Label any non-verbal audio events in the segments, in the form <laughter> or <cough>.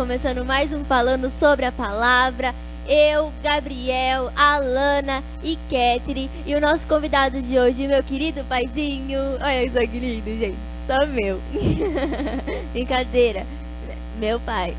começando mais um falando sobre a palavra. Eu, Gabriel, Alana e Ketri e o nosso convidado de hoje, meu querido paizinho. Olha isso que lindo, gente. Só meu. <laughs> Brincadeira. Meu pai.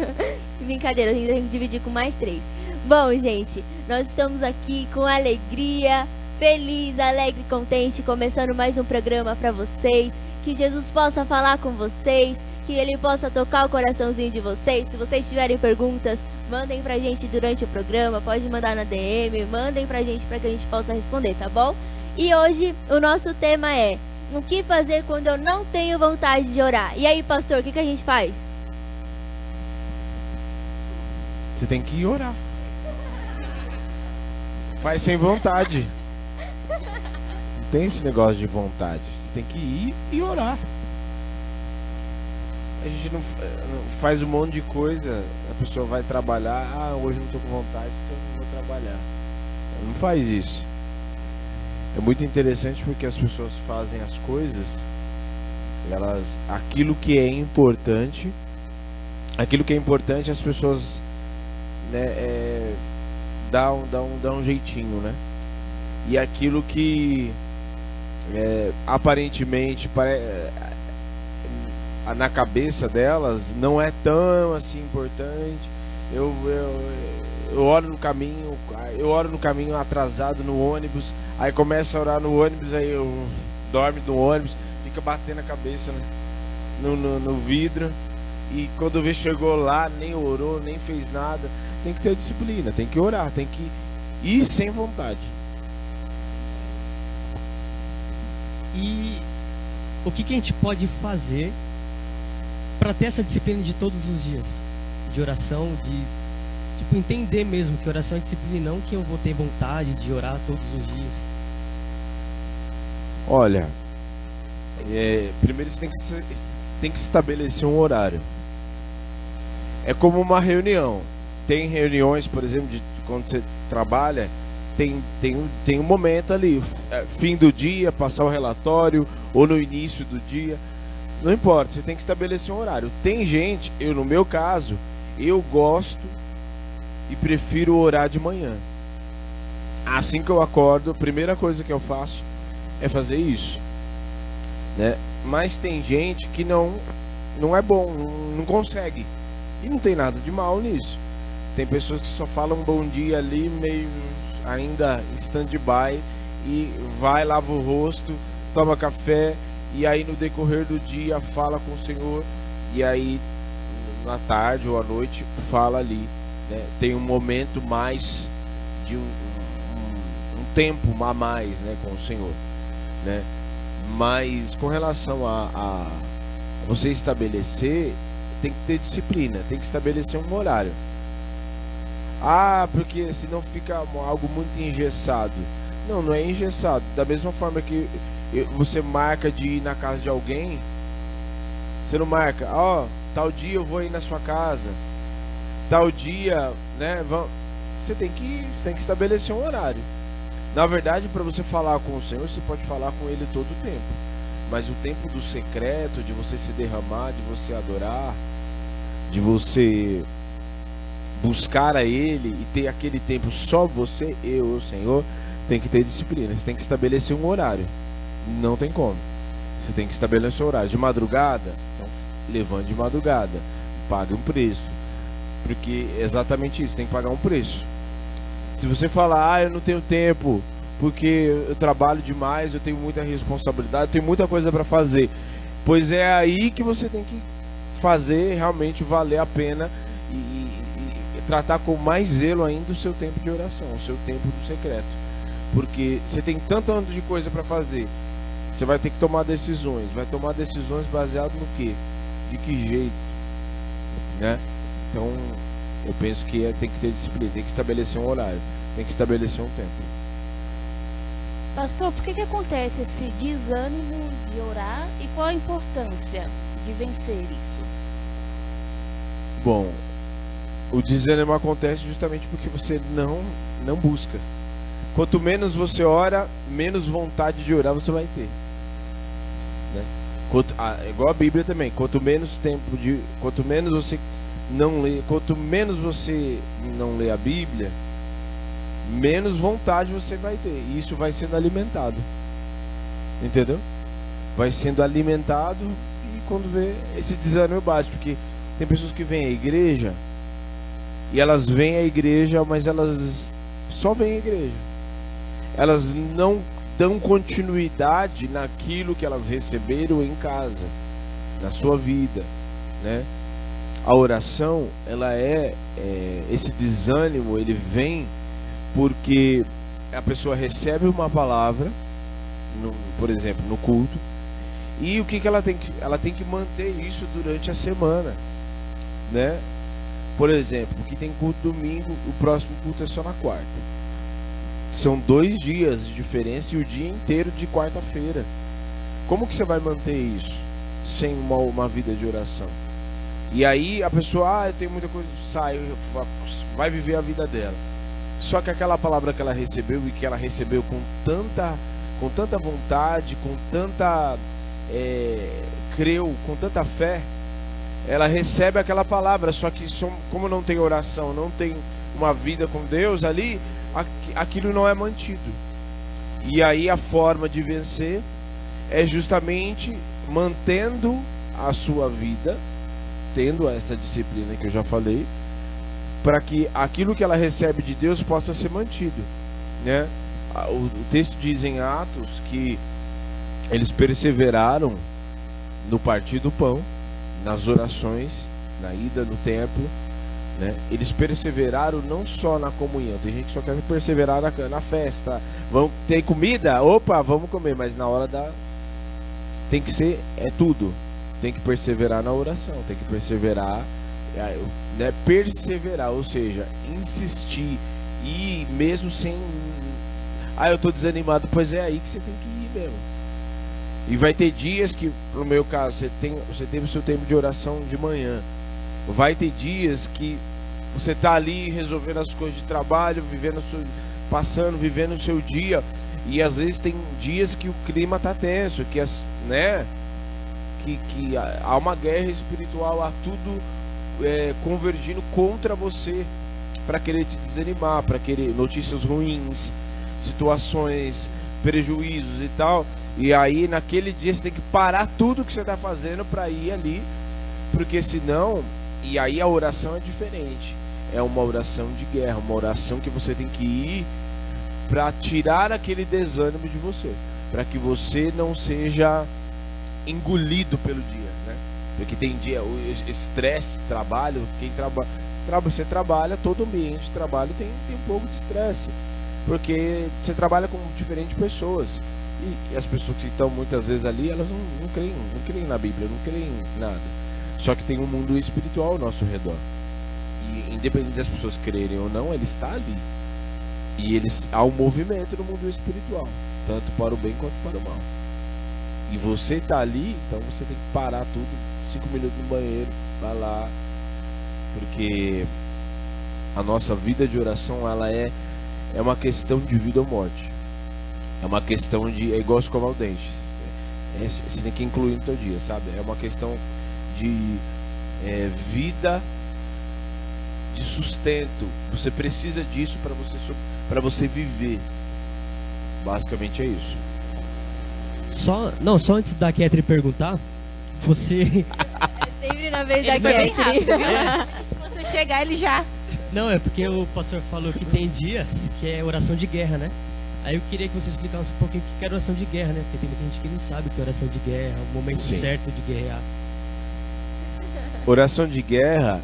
<laughs> Brincadeira, a gente tem que dividir com mais três. Bom, gente, nós estamos aqui com alegria, feliz, alegre, contente, começando mais um programa para vocês. Que Jesus possa falar com vocês, que Ele possa tocar o coraçãozinho de vocês. Se vocês tiverem perguntas, mandem pra gente durante o programa, pode mandar na DM, mandem pra gente para que a gente possa responder, tá bom? E hoje o nosso tema é o que fazer quando eu não tenho vontade de orar? E aí, pastor, o que, que a gente faz? Você tem que orar. Faz sem vontade. Não tem esse negócio de vontade. Você tem que ir e orar. A gente não faz um monte de coisa, a pessoa vai trabalhar, ah, hoje não estou com vontade, então não vou trabalhar. Não faz isso. É muito interessante porque as pessoas fazem as coisas, elas, aquilo que é importante, aquilo que é importante as pessoas né, é, dá, um, dá, um, jeitinho, né? E aquilo que é, aparentemente pare, na cabeça delas não é tão assim importante. Eu, eu, eu oro no caminho, eu oro no caminho atrasado no ônibus, aí começa a orar no ônibus, aí eu dorme no ônibus, fica batendo a cabeça né, no, no, no vidro. E quando vê chegou lá, nem orou, nem fez nada. Tem que ter disciplina, tem que orar, tem que ir sem vontade. E o que, que a gente pode fazer para ter essa disciplina de todos os dias? De oração, de tipo, entender mesmo que oração é disciplina não que eu vou ter vontade de orar todos os dias. Olha, é, primeiro você tem que, tem que estabelecer um horário. É como uma reunião. Tem reuniões, por exemplo, de quando você trabalha, tem, tem, tem um momento ali, é, fim do dia, passar o relatório, ou no início do dia. Não importa, você tem que estabelecer um horário. Tem gente, eu no meu caso, eu gosto e prefiro orar de manhã. Assim que eu acordo, a primeira coisa que eu faço é fazer isso. Né? Mas tem gente que não não é bom, não consegue. E não tem nada de mal nisso. Tem pessoas que só falam bom dia ali, meio ainda stand-by, e vai, lava o rosto, toma café, e aí no decorrer do dia fala com o Senhor, e aí na tarde ou à noite fala ali. Né? Tem um momento mais de um, um, um tempo a mais né, com o Senhor. Né? Mas com relação a, a você estabelecer tem que ter disciplina, tem que estabelecer um horário. Ah, porque senão fica algo muito engessado. Não, não é engessado. Da mesma forma que você marca de ir na casa de alguém, você não marca, ó, oh, tal dia eu vou ir na sua casa, tal dia, né? Você tem que, você tem que estabelecer um horário. Na verdade, para você falar com o Senhor, você pode falar com Ele todo o tempo. Mas o tempo do secreto, de você se derramar, de você adorar, de você buscar a Ele e ter aquele tempo só você, eu, o Senhor, tem que ter disciplina. Você tem que estabelecer um horário. Não tem como. Você tem que estabelecer um horário. De madrugada, então levante de madrugada. Pague um preço. Porque é exatamente isso, tem que pagar um preço. Se você falar, ah, eu não tenho tempo, porque eu trabalho demais, eu tenho muita responsabilidade, eu tenho muita coisa para fazer. Pois é aí que você tem que fazer realmente valer a pena e, e, e tratar com mais zelo ainda o seu tempo de oração, o seu tempo do secreto. Porque você tem tanto ano de coisa para fazer, você vai ter que tomar decisões. Vai tomar decisões baseado no quê? De que jeito? Né? Então, eu penso que é, tem que ter disciplina, tem que estabelecer um horário, tem que estabelecer um tempo. Pastor, por que, que acontece esse desânimo de orar e qual a importância de vencer isso? Bom, o desânimo acontece justamente porque você não, não busca. Quanto menos você ora, menos vontade de orar você vai ter. Quanto, ah, igual a Bíblia também. Quanto menos tempo de, quanto menos você não lê, quanto menos você não lê a Bíblia, menos vontade você vai ter. E isso vai sendo alimentado. Entendeu? Vai sendo alimentado e quando vê esse desânimo bate, porque tem pessoas que vêm à igreja e elas vêm à igreja, mas elas só vêm à igreja. Elas não dão continuidade naquilo que elas receberam em casa, na sua vida, né? A oração, ela é, é esse desânimo, ele vem porque a pessoa recebe uma palavra, no, por exemplo, no culto, e o que, que ela tem que ela tem que manter isso durante a semana, né? Por exemplo, que tem culto domingo, o próximo culto é só na quarta. São dois dias de diferença e o dia inteiro de quarta-feira. Como que você vai manter isso sem uma, uma vida de oração? E aí a pessoa, ah, eu tenho muita coisa, sai, vai viver a vida dela. Só que aquela palavra que ela recebeu e que ela recebeu com tanta, com tanta vontade, com tanta, é, creu, com tanta fé, ela recebe aquela palavra. Só que como não tem oração, não tem uma vida com Deus ali, aquilo não é mantido. E aí a forma de vencer é justamente mantendo a sua vida, tendo essa disciplina que eu já falei, para que aquilo que ela recebe de Deus possa ser mantido, né? O, texto diz em Atos que eles perseveraram no partir do pão, nas orações, na ida no templo, né? Eles perseveraram não só na comunhão, tem gente que só quer perseverar na, na festa. Vamos ter comida? Opa, vamos comer, mas na hora da tem que ser é tudo. Tem que perseverar na oração, tem que perseverar, é, né? Perseverar, ou seja, insistir e mesmo sem ah, eu tô desanimado, pois é aí que você tem que ir mesmo. E vai ter dias que, no meu caso, você tem, você teve o seu tempo de oração de manhã. Vai ter dias que você está ali resolvendo as coisas de trabalho, vivendo seu, passando, vivendo o seu dia, e às vezes tem dias que o clima está tenso, que as, né, que, que há uma guerra espiritual, há tudo é, convergindo contra você para querer te desanimar, para querer notícias ruins, situações, prejuízos e tal. E aí naquele dia você tem que parar tudo que você está fazendo para ir ali, porque senão e aí a oração é diferente. É uma oração de guerra, uma oração que você tem que ir para tirar aquele desânimo de você, para que você não seja engolido pelo dia, né? Porque tem dia, o estresse, trabalho, quem trabalha, você trabalha, todo ambiente de trabalho tem, tem um pouco de estresse, porque você trabalha com diferentes pessoas. E, as pessoas que estão muitas vezes ali, elas não, não creem, não creem na Bíblia, não creem em nada. Só que tem um mundo espiritual ao nosso redor. E independente das pessoas crerem ou não, ele está ali. E eles há um movimento no mundo espiritual, tanto para o bem quanto para o mal. E você está ali, então você tem que parar tudo, cinco minutos no banheiro, vai lá, porque a nossa vida de oração ela é é uma questão de vida ou morte. É uma questão de é igual escovar o dente. É, você tem que incluir no teu dia, sabe? É uma questão de é, vida, de sustento. Você precisa disso para você para você viver. Basicamente é isso. Só, não, só antes da Ketri perguntar, você <laughs> é sempre na vez ele da Ketri. É. Você chegar ele já. Não, é porque o pastor falou que tem dias que é oração de guerra, né? Aí eu queria que você explicasse um pouquinho o que é oração de guerra, né? Porque tem muita gente que não sabe o que é oração de guerra, o momento Sim. certo de guerrear. Oração de guerra,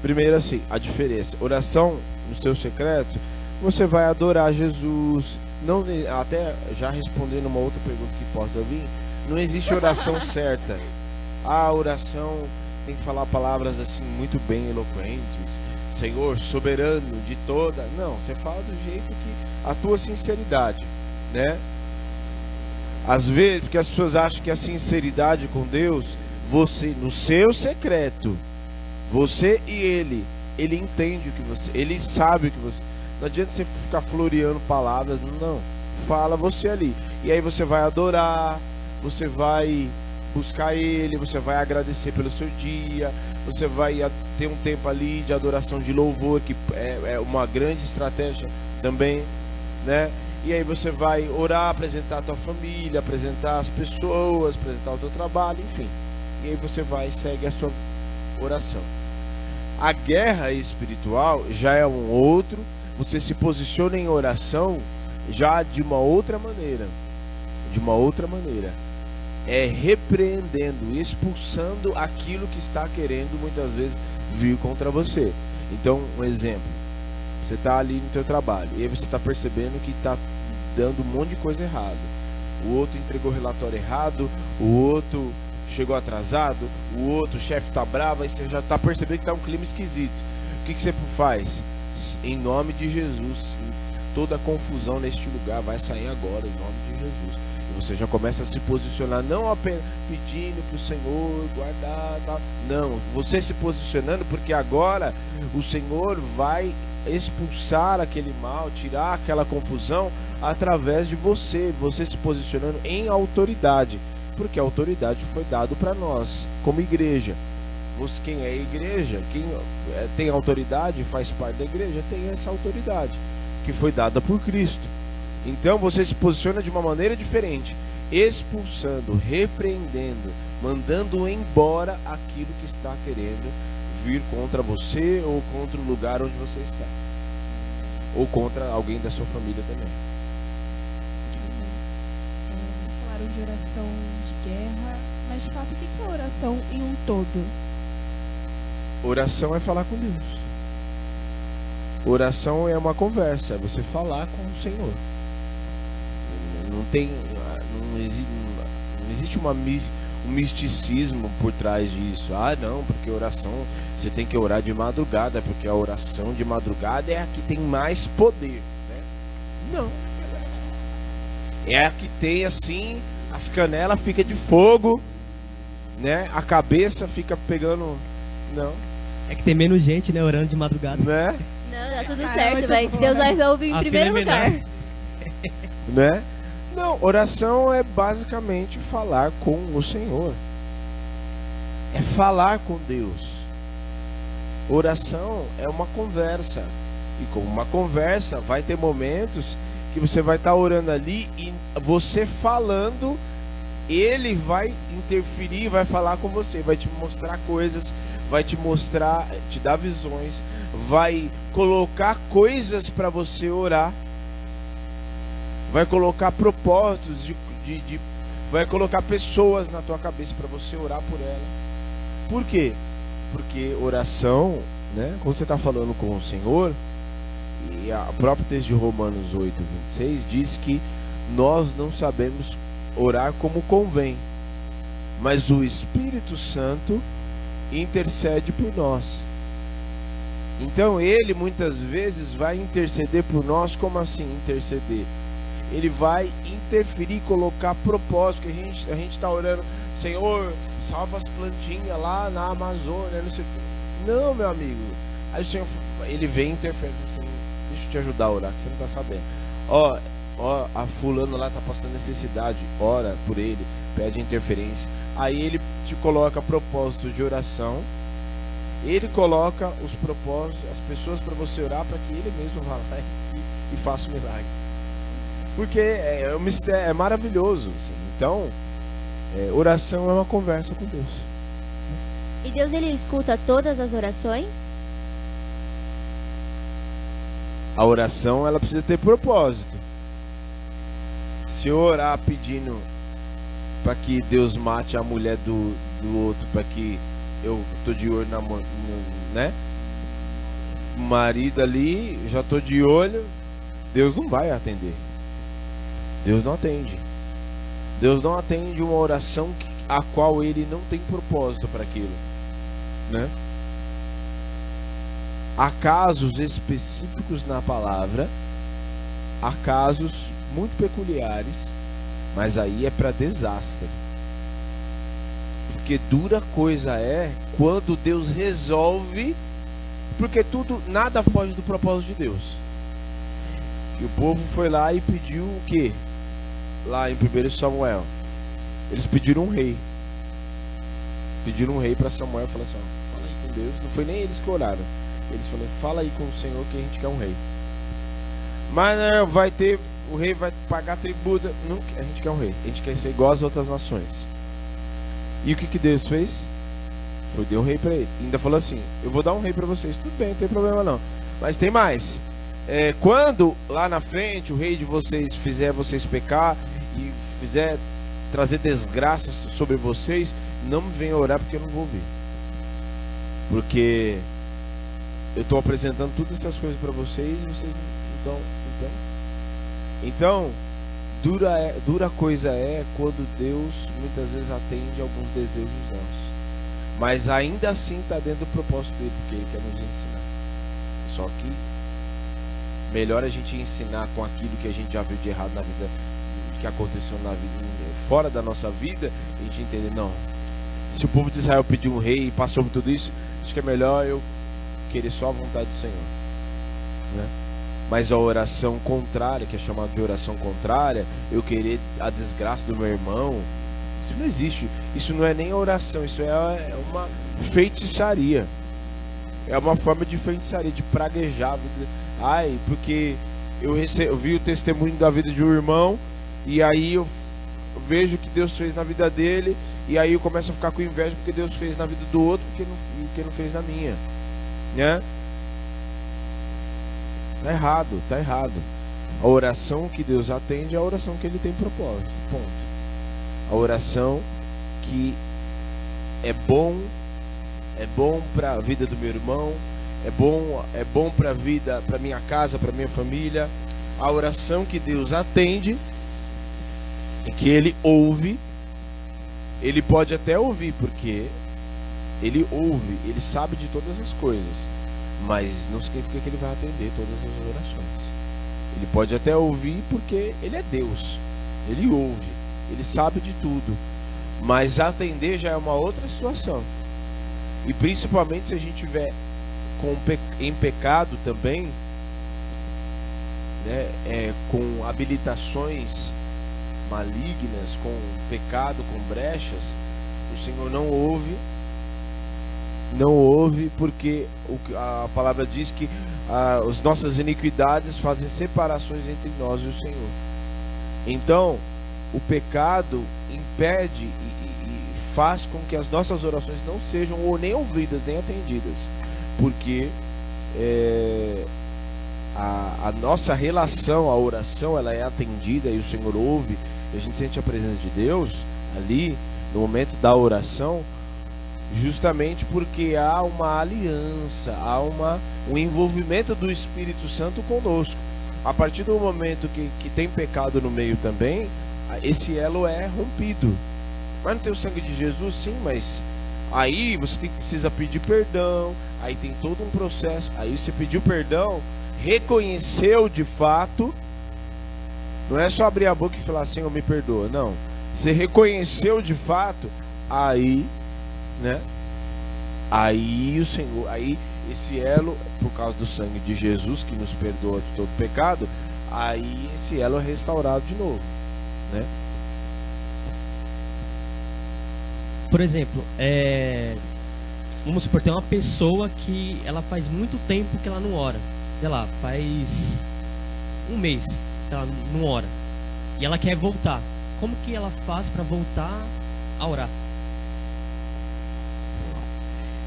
primeiro assim, a diferença. Oração no seu secreto, você vai adorar Jesus. Não, até já respondendo uma outra pergunta que possa vir, não existe oração <laughs> certa. A oração tem que falar palavras assim muito bem eloquentes. Senhor, soberano de toda. Não, você fala do jeito que a tua sinceridade, né? Às vezes, porque as pessoas acham que a sinceridade com Deus você no seu secreto, você e ele, ele entende o que você, ele sabe o que você. Não adianta você ficar floreando palavras, não. Fala você ali. E aí você vai adorar, você vai buscar ele, você vai agradecer pelo seu dia, você vai ter um tempo ali de adoração de louvor, que é, é uma grande estratégia também, né? E aí você vai orar, apresentar a tua família, apresentar as pessoas, apresentar o teu trabalho, enfim. E aí você vai e segue a sua oração. A guerra espiritual já é um outro, você se posiciona em oração já de uma outra maneira. De uma outra maneira. É repreendendo, expulsando aquilo que está querendo muitas vezes vir contra você. Então, um exemplo. Você está ali no teu trabalho e aí você está percebendo que está dando um monte de coisa errada. O outro entregou relatório errado, o outro chegou atrasado, o outro chefe tá bravo, aí você já tá percebendo que tá um clima esquisito. O que, que você faz? Em nome de Jesus, toda confusão neste lugar vai sair agora, em nome de Jesus. E você já começa a se posicionar, não apenas pedindo para o Senhor guardar, tal. não, você se posicionando porque agora o Senhor vai expulsar aquele mal, tirar aquela confusão através de você, você se posicionando em autoridade porque a autoridade foi dado para nós, como igreja. Quem é igreja, quem é, tem autoridade, faz parte da igreja, tem essa autoridade que foi dada por Cristo. Então você se posiciona de uma maneira diferente, expulsando, repreendendo, mandando embora aquilo que está querendo vir contra você ou contra o lugar onde você está, ou contra alguém da sua família também. É, Vocês falaram de oração de guerra, mas de fato, o que é oração em um todo? Oração é falar com Deus. Oração é uma conversa, é você falar com o Senhor. Não tem, não existe, uma um misticismo por trás disso. Ah, não, porque oração você tem que orar de madrugada, porque a oração de madrugada é a que tem mais poder, né? Não. É a que tem assim, as canelas ficam de fogo, né? A cabeça fica pegando, não. É que tem menos gente, né, orando de madrugada. né? Não, tá tudo certo, vai. bom. Deus vai ouvir em A primeiro é lugar. <laughs> Né? Não, oração é basicamente falar com o Senhor. É falar com Deus. Oração é uma conversa. E como uma conversa, vai ter momentos que você vai estar orando ali e você falando, ele vai interferir, vai falar com você, vai te mostrar coisas, vai te mostrar, te dar visões, vai colocar coisas para você orar vai colocar propósitos de, de, de- vai colocar pessoas na tua cabeça para você orar por ela. Por quê? Porque oração, né? Quando você está falando com o Senhor, e a próprio texto de Romanos 8, 26 diz que nós não sabemos orar como convém, mas o Espírito Santo intercede por nós. Então ele muitas vezes vai interceder por nós, como assim interceder? Ele vai interferir, colocar propósito, que a gente a gente está orando, Senhor, salva as plantinhas lá na Amazônia, não sei o. Não, meu amigo. Aí o Senhor, ele vem interfere assim, deixa eu te ajudar a orar, que você não está sabendo. Ó, ó, a fulano lá tá passando necessidade, ora por ele, pede interferência. Aí ele te coloca propósito de oração. Ele coloca os propósitos, as pessoas para você orar para que ele mesmo vá lá e, <laughs> e faça o milagre. Porque é, é um mistério, é maravilhoso. assim. Então, é, oração é uma conversa com Deus. E Deus ele escuta todas as orações? A oração ela precisa ter propósito. Se eu orar pedindo para que Deus mate a mulher do, do outro, para que eu tô de olho na no- né? O marido ali, já tô de olho, Deus não vai atender. Deus não atende. Deus não atende uma oração que- a qual ele não tem propósito para aquilo, né? Há casos específicos na palavra, há casos muito peculiares, mas aí é para desastre. Porque dura coisa é quando Deus resolve, porque tudo, nada foge do propósito de Deus. Que o povo foi lá e pediu o quê? Lá em 1 Samuel. Eles pediram um rei. Pediram um rei para Samuel e falaram assim: ó, fala aí com Deus. Não foi nem eles que oraram. Eles falaram, fala aí com o Senhor que a gente quer um rei. Mas né, vai ter, o rei vai pagar tributo. Não, a gente quer um rei. A gente quer ser igual às outras nações. E o que, que Deus fez? Foi deu um rei para ele. Ainda falou assim: Eu vou dar um rei para vocês. Tudo bem, não tem problema não. Mas tem mais. É, quando lá na frente o rei de vocês fizer vocês pecar e fizer trazer desgraças sobre vocês, não me orar porque eu não vou ouvir. Porque eu estou apresentando todas essas coisas para vocês e vocês não. Então, então dura, é, dura coisa é quando Deus muitas vezes atende alguns desejos nossos. Mas ainda assim está dentro do propósito dele, porque ele quer nos ensinar. Só que melhor a gente ensinar com aquilo que a gente já viu de errado na vida, que aconteceu na vida, fora da nossa vida, a gente entender, não. Se o povo de Israel pediu um rei e passou por tudo isso, acho que é melhor eu querer só a vontade do Senhor. Né? Mas a oração contrária, que é chamada de oração contrária, eu querer a desgraça do meu irmão, isso não existe. Isso não é nem oração, isso é, é uma feitiçaria. É uma forma de feitiçaria, de praguejar. Ai, porque eu, rece... eu vi o testemunho da vida de um irmão, e aí eu vejo o que Deus fez na vida dele e aí eu começo a ficar com inveja porque Deus fez na vida do outro porque não, porque não fez na minha, né? Tá errado, tá errado. A oração que Deus atende é a oração que Ele tem propósito. Ponto. A oração que é bom, é bom para a vida do meu irmão, é bom, é bom para a vida, para minha casa, para minha família. A oração que Deus atende é que ele ouve, ele pode até ouvir, porque ele ouve, ele sabe de todas as coisas, mas não significa que ele vai atender todas as orações. Ele pode até ouvir porque ele é Deus, ele ouve, ele sabe de tudo, mas atender já é uma outra situação. E principalmente se a gente tiver com, em pecado também, né, é, com habilitações malignas, com pecado, com brechas, o Senhor não ouve, não ouve, porque a palavra diz que ah, as nossas iniquidades fazem separações entre nós e o Senhor. Então, o pecado impede e, e faz com que as nossas orações não sejam ou nem ouvidas, nem atendidas, porque é, a, a, nossa relação, a oração, ela é atendida e o Senhor ouve e a gente sente a presença de Deus ali no momento da oração, justamente porque há uma aliança, há uma, um envolvimento do Espírito Santo conosco. A partir do momento que, que tem pecado no meio também, esse elo é rompido. Mas não tem o sangue de Jesus, sim, mas aí você tem, precisa pedir perdão, aí tem todo um processo. Aí você pediu perdão, reconheceu de fato não é só abrir a boca e falar, Senhor, me perdoa. Não. Você reconheceu de fato, aí, né? Aí o Senhor, aí esse elo, por causa do sangue de Jesus que nos perdoa de todo pecado, aí esse elo é restaurado de novo, né? Por exemplo, é... vamos supor, tem uma pessoa que ela faz muito tempo que ela não ora. Sei lá, faz um mês ela não ora. E ela quer voltar. Como que ela faz para voltar a orar?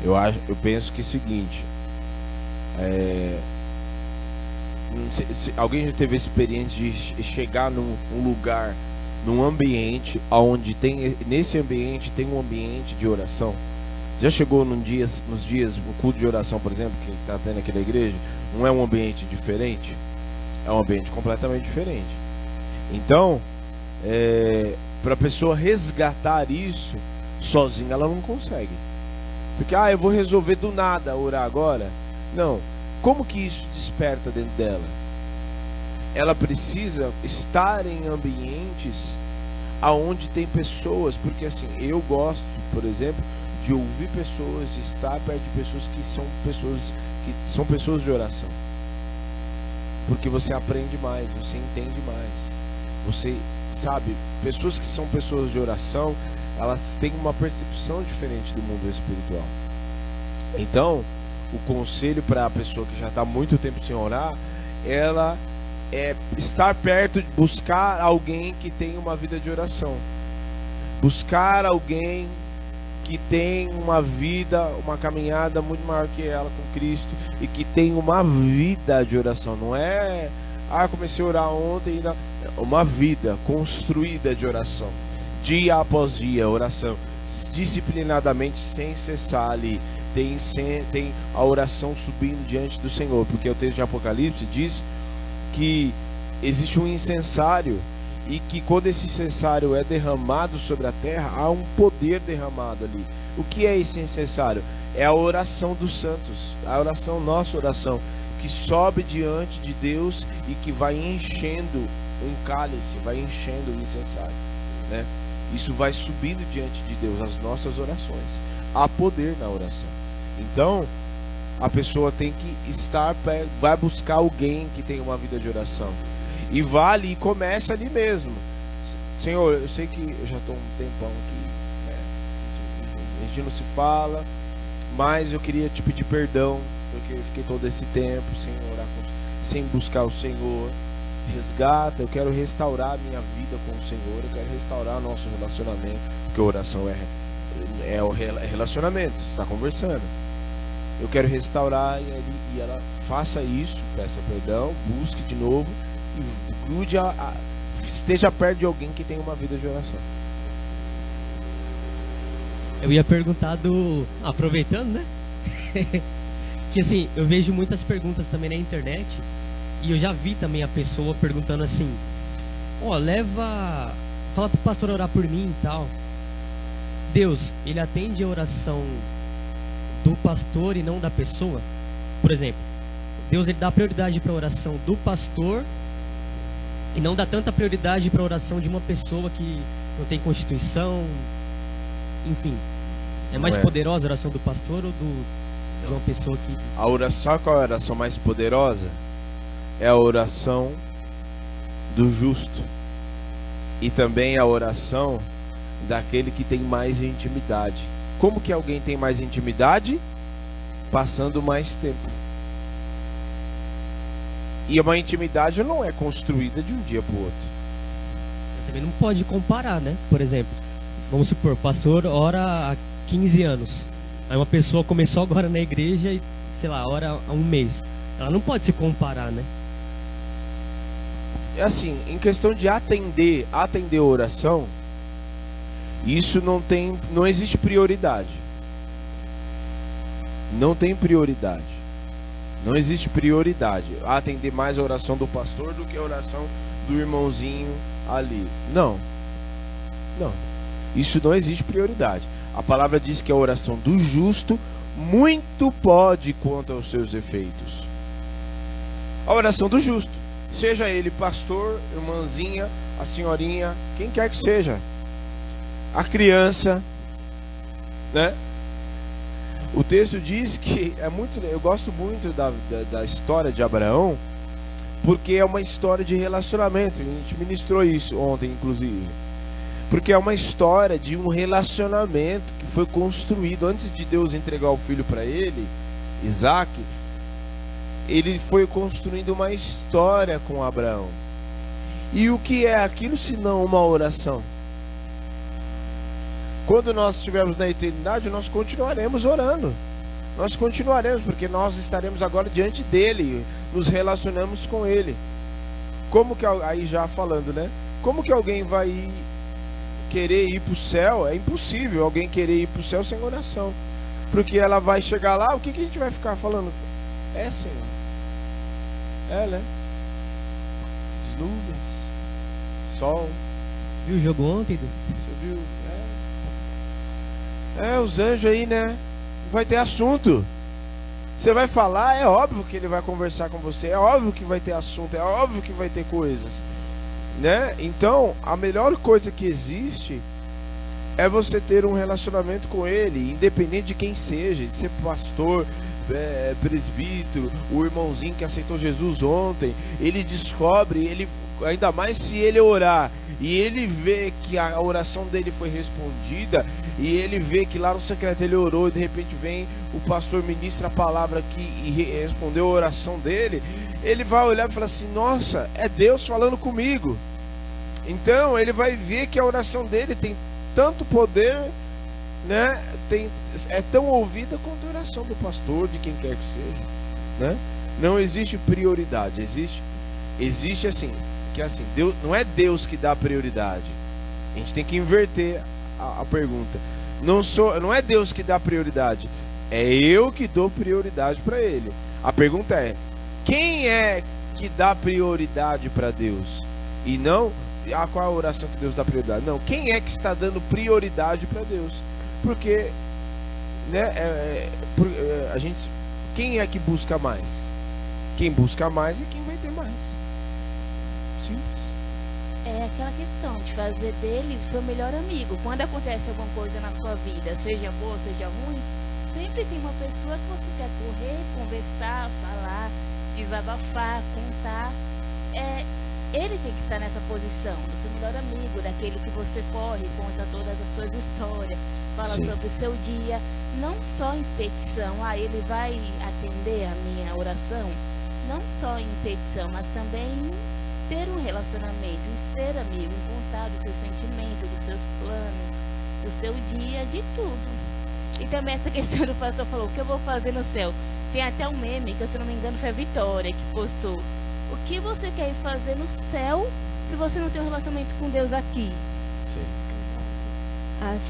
Eu acho, eu penso que é o seguinte, é, se, se, alguém já teve a experiência de chegar num um lugar, num ambiente onde tem nesse ambiente tem um ambiente de oração? Já chegou num dia, nos dias, no culto de oração, por exemplo, que está tendo aqui na igreja, não é um ambiente diferente? É um ambiente completamente diferente. Então, é, para a pessoa resgatar isso sozinha, ela não consegue. Porque, ah, eu vou resolver do nada orar agora. Não. Como que isso desperta dentro dela? Ela precisa estar em ambientes aonde tem pessoas, porque assim, eu gosto, por exemplo, de ouvir pessoas, de estar perto de pessoas que são pessoas que são pessoas de oração. Porque você aprende mais, você entende mais. Você sabe, pessoas que são pessoas de oração, elas têm uma percepção diferente do mundo espiritual. Então, o conselho para a pessoa que já está muito tempo sem orar, ela é estar perto, buscar alguém que tenha uma vida de oração. Buscar alguém que tem uma vida, uma caminhada muito maior que ela com Cristo e que tem uma vida de oração. Não é, ah, comecei a orar ontem, não. uma vida construída de oração, dia após dia, oração, disciplinadamente, sem cessar ali. Tem, tem a oração subindo diante do Senhor, porque o texto de Apocalipse diz que existe um incensário e que quando esse incensário é derramado sobre a terra, há um poder derramado ali. O que é esse incensário? É a oração dos santos, a oração, nossa oração, que sobe diante de Deus e que vai enchendo um cálice, vai enchendo o incensário, né? Isso vai subindo diante de Deus as nossas orações. Há poder na oração. Então, a pessoa tem que estar vai buscar alguém que tenha uma vida de oração e vale e começa ali mesmo. Senhor, eu sei que eu já estou um tempão aqui, né? a gente não se fala, mas eu queria te pedir perdão, porque eu fiquei todo esse tempo sem orar, sem buscar o Senhor. Resgata, eu quero restaurar a minha vida com o Senhor, eu quero restaurar nosso relacionamento, porque oração é, é o relacionamento, está conversando. Eu quero restaurar e, ele, e ela faça isso, peça perdão, busque de novo e grude a, a, esteja perto de alguém que tem uma vida de oração. Eu ia perguntar do. Aproveitando, né? <laughs> que assim, eu vejo muitas perguntas também na internet. E eu já vi também a pessoa perguntando assim: Ó, oh, leva. Fala pro pastor orar por mim e tal. Deus, ele atende a oração do pastor e não da pessoa? Por exemplo, Deus ele dá prioridade para a oração do pastor e não dá tanta prioridade para a oração de uma pessoa que não tem constituição, enfim. É mais é. poderosa a oração do pastor ou do, de uma pessoa que. A oração, qual é a oração mais poderosa? É a oração do justo. E também a oração daquele que tem mais intimidade. Como que alguém tem mais intimidade? Passando mais tempo. E uma intimidade não é construída de um dia para o outro. Também não pode comparar, né? Por exemplo, vamos supor, pastor ora há 15 anos. Aí uma pessoa começou agora na igreja e, sei lá, ora há um mês. Ela não pode se comparar, né? Assim, em questão de atender, atender oração, isso não tem, não existe prioridade. Não tem prioridade. Não existe prioridade. Atender mais a oração do pastor do que a oração do irmãozinho ali. Não. Não. Isso não existe prioridade. A palavra diz que a oração do justo muito pode quanto aos seus efeitos. A oração do justo, seja ele pastor, irmãzinha, a senhorinha, quem quer que seja, a criança, né? O texto diz que é muito, eu gosto muito da, da, da, história de Abraão, porque é uma história de relacionamento. A gente ministrou isso ontem, inclusive. Porque é uma história de um relacionamento que foi construído antes de Deus entregar o filho para ele, Isaac. Ele foi construindo uma história com Abraão. E o que é aquilo senão uma oração? Quando nós estivermos na eternidade, nós continuaremos orando. Nós continuaremos, porque nós estaremos agora diante dele, nos relacionamos com ele. Como que aí já falando, né? Como que alguém vai querer ir para o céu? É impossível alguém querer ir para o céu sem oração. Porque ela vai chegar lá, o que, que a gente vai ficar falando? É, Senhor. É, né? As nuvens, sol. Viu o jogo ontem, Deus? Você viu? É, os anjos aí, né? Vai ter assunto. Você vai falar, é óbvio que ele vai conversar com você, é óbvio que vai ter assunto, é óbvio que vai ter coisas, né? Então, a melhor coisa que existe é você ter um relacionamento com ele, independente de quem seja, de ser pastor, é, presbítero, o irmãozinho que aceitou Jesus ontem, ele descobre, ele ainda mais se ele orar e ele vê que a oração dele foi respondida e ele vê que lá no secreto ele orou e de repente vem o pastor ministra a palavra aqui e respondeu a oração dele, ele vai olhar e falar assim: "Nossa, é Deus falando comigo". Então, ele vai ver que a oração dele tem tanto poder, né? Tem é tão ouvida quanto a oração do pastor, de quem quer que seja, né? Não existe prioridade, existe existe assim, que é assim, Deus não é Deus que dá prioridade. A gente tem que inverter a, a pergunta. Não sou, não é Deus que dá prioridade, é eu que dou prioridade para ele. A pergunta é: quem é que dá prioridade para Deus? E não ah, qual a oração que Deus dá prioridade? Não, quem é que está dando prioridade para Deus? Porque né, é, é, a gente, quem é que busca mais? Quem busca mais é quem vai ter mais. Simples. É aquela questão de fazer dele o seu melhor amigo. Quando acontece alguma coisa na sua vida, seja boa, seja ruim, sempre tem uma pessoa que você quer correr, conversar, falar, desabafar, contar. É, ele tem que estar nessa posição, do seu melhor amigo, daquele que você corre, conta todas as suas histórias, fala Sim. sobre o seu dia, não só em petição, ah, ele vai atender a minha oração, não só em petição, mas também ter um relacionamento, em ser amigo, em contar dos seus sentimentos, dos seus planos, do seu dia, de tudo. E também essa <laughs> questão do pastor falou, o que eu vou fazer no céu? Tem até um meme, que se não me engano foi a Vitória, que postou. O que você quer ir fazer no céu se você não tem um relacionamento com Deus aqui?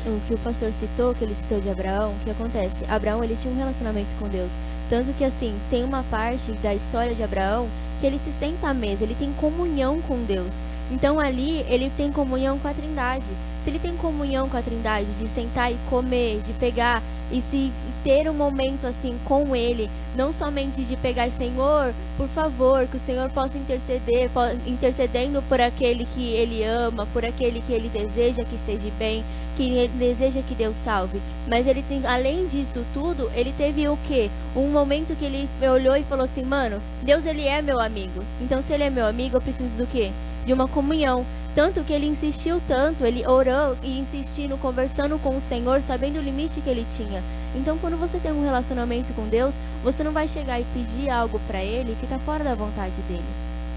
o que o pastor citou, que ele citou de Abraão, o que acontece? Abraão ele tinha um relacionamento com Deus. Tanto que assim, tem uma parte da história de Abraão que ele se senta à mesa, ele tem comunhão com Deus. Então ali ele tem comunhão com a Trindade. Se ele tem comunhão com a Trindade, de sentar e comer, de pegar e se ter um momento assim com ele, não somente de pegar Senhor, por favor, que o Senhor possa interceder, intercedendo por aquele que ele ama, por aquele que ele deseja que esteja bem, que ele deseja que Deus salve. Mas ele tem, além disso tudo, ele teve o quê? Um momento que ele olhou e falou assim: "Mano, Deus ele é meu amigo. Então se ele é meu amigo, eu preciso do quê? De uma comunhão. Tanto que ele insistiu tanto, ele orou e insistindo, conversando com o Senhor, sabendo o limite que ele tinha. Então, quando você tem um relacionamento com Deus, você não vai chegar e pedir algo para Ele que está fora da vontade dele.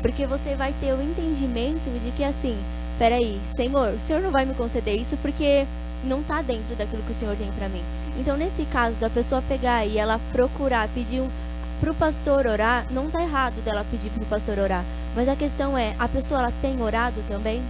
Porque você vai ter o entendimento de que assim, peraí, Senhor, o Senhor não vai me conceder isso porque não está dentro daquilo que o Senhor tem para mim. Então, nesse caso da pessoa pegar e ela procurar, pedir um, pro pastor orar, não tá errado dela pedir pro pastor orar. Mas a questão é, a pessoa ela tem orado também?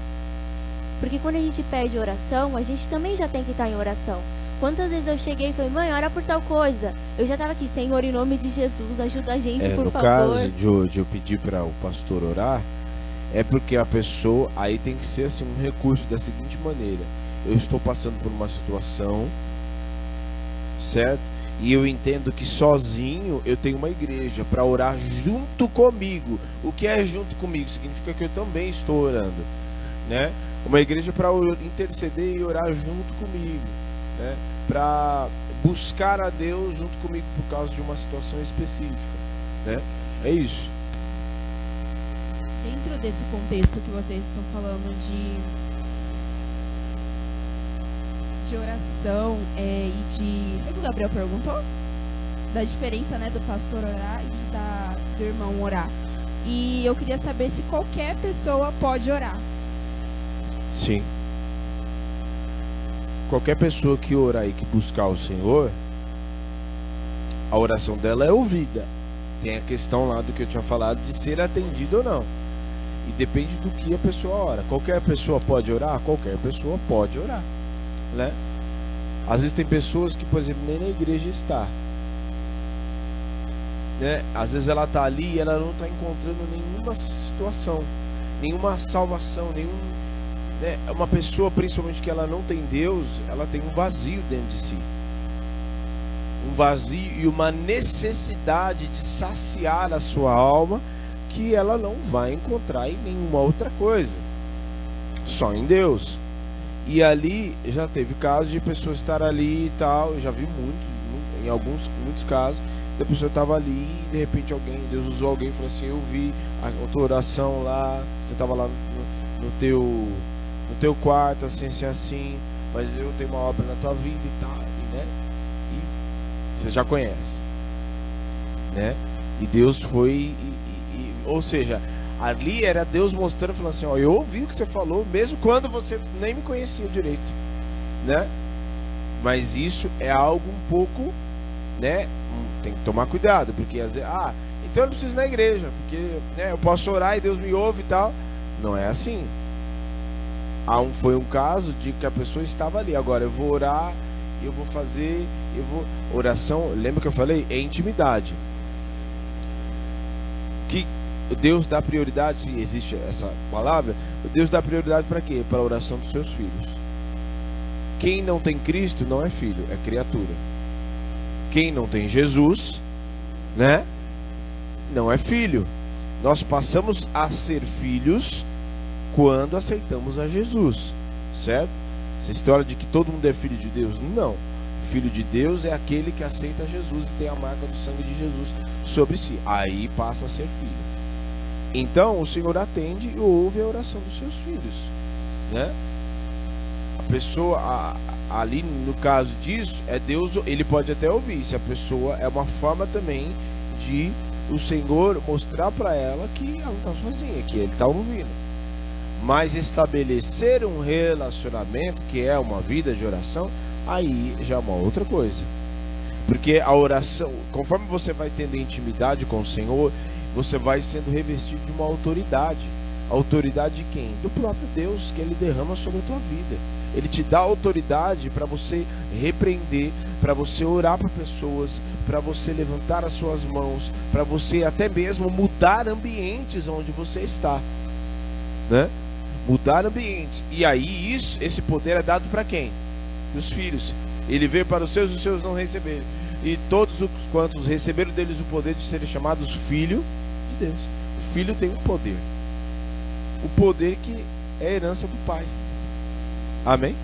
Porque quando a gente pede oração, a gente também já tem que estar em oração. Quantas vezes eu cheguei e falei, mãe, ora por tal coisa. Eu já estava aqui, Senhor, em nome de Jesus, ajuda a gente, é, por no favor. No caso de hoje eu pedir para o pastor orar, é porque a pessoa, aí tem que ser assim, um recurso da seguinte maneira. Eu estou passando por uma situação, certo? E eu entendo que sozinho eu tenho uma igreja para orar junto comigo. O que é junto comigo? Significa que eu também estou orando, né? Uma igreja para interceder e orar junto comigo, né? Para buscar a Deus junto comigo por causa de uma situação específica, né? É isso. Dentro desse contexto que vocês estão falando de de oração é, e de. O que o Gabriel perguntou? Da diferença né, do pastor orar e de, da, do irmão orar. E eu queria saber se qualquer pessoa pode orar. Sim. Qualquer pessoa que orar e que buscar o Senhor, a oração dela é ouvida. Tem a questão lá do que eu tinha falado de ser atendido ou não. E depende do que a pessoa ora. Qualquer pessoa pode orar? Qualquer pessoa pode orar né? Às vezes tem pessoas que, por exemplo, nem na igreja está. Né? Às vezes ela está ali e ela não está encontrando nenhuma situação, nenhuma salvação, nenhum. Né? Uma pessoa, principalmente que ela não tem Deus, ela tem um vazio dentro de si. Um vazio e uma necessidade de saciar a sua alma que ela não vai encontrar em nenhuma outra coisa. Só em Deus. E ali já teve casos de pessoas estar ali e tal, eu já vi muito, em alguns muitos casos, a pessoa estava ali e de repente alguém, Deus usou alguém e falou assim, eu vi a, a tua oração lá, você estava lá no, no, teu no teu quarto, assim, assim, assim, mas eu tenho uma obra na tua vida e tal, né? E você já conhece, né? E Deus foi, e, e, e, ou seja, ali era Deus mostrando, falando assim, ó, eu ouvi o que você falou, mesmo quando você nem me conhecia direito, né? Mas isso é algo um pouco, né? tem que tomar cuidado, porque às vezes, ah, então eu não preciso ir na igreja, porque né, eu posso orar e Deus me ouve e tal. Não é assim. Um, foi um caso de que a pessoa estava ali. Agora eu vou orar, eu vou fazer, eu vou. Oração, lembra que eu falei? É intimidade. Que Deus dá prioridade, se existe essa palavra, Deus dá prioridade para quê? Para a oração dos seus filhos. Quem não tem Cristo não é filho, é criatura. Quem não tem Jesus, né? Não é filho. Nós passamos a ser filhos quando aceitamos a Jesus, certo? Essa história de que todo mundo é filho de Deus, não. Filho de Deus é aquele que aceita Jesus e tem a marca do sangue de Jesus sobre si. Aí passa a ser filho. Então o Senhor atende e ouve a oração dos seus filhos, né? A pessoa, a, ali no caso disso, é Deus, ele pode até ouvir, se a pessoa é uma forma também de o Senhor mostrar para ela que ela não está sozinha, que ele está ouvindo. Mas estabelecer um relacionamento, que é uma vida de oração, aí já é uma outra coisa. Porque a oração, conforme você vai tendo intimidade com o Senhor, você vai sendo revestido de uma autoridade. autoridade de quem? Do próprio Deus que ele derrama sobre a tua vida. Ele te dá autoridade para você repreender, para você orar para pessoas, para você levantar as suas mãos, para você até mesmo mudar ambientes onde você está, né? Mudar ambientes. E aí isso, esse poder é dado para quem? Os filhos. Ele veio para os seus os seus não receberam. E todos os quantos receberam deles o poder de serem chamados filho de Deus. O filho tem um poder. O poder que é herança do pai. Amém?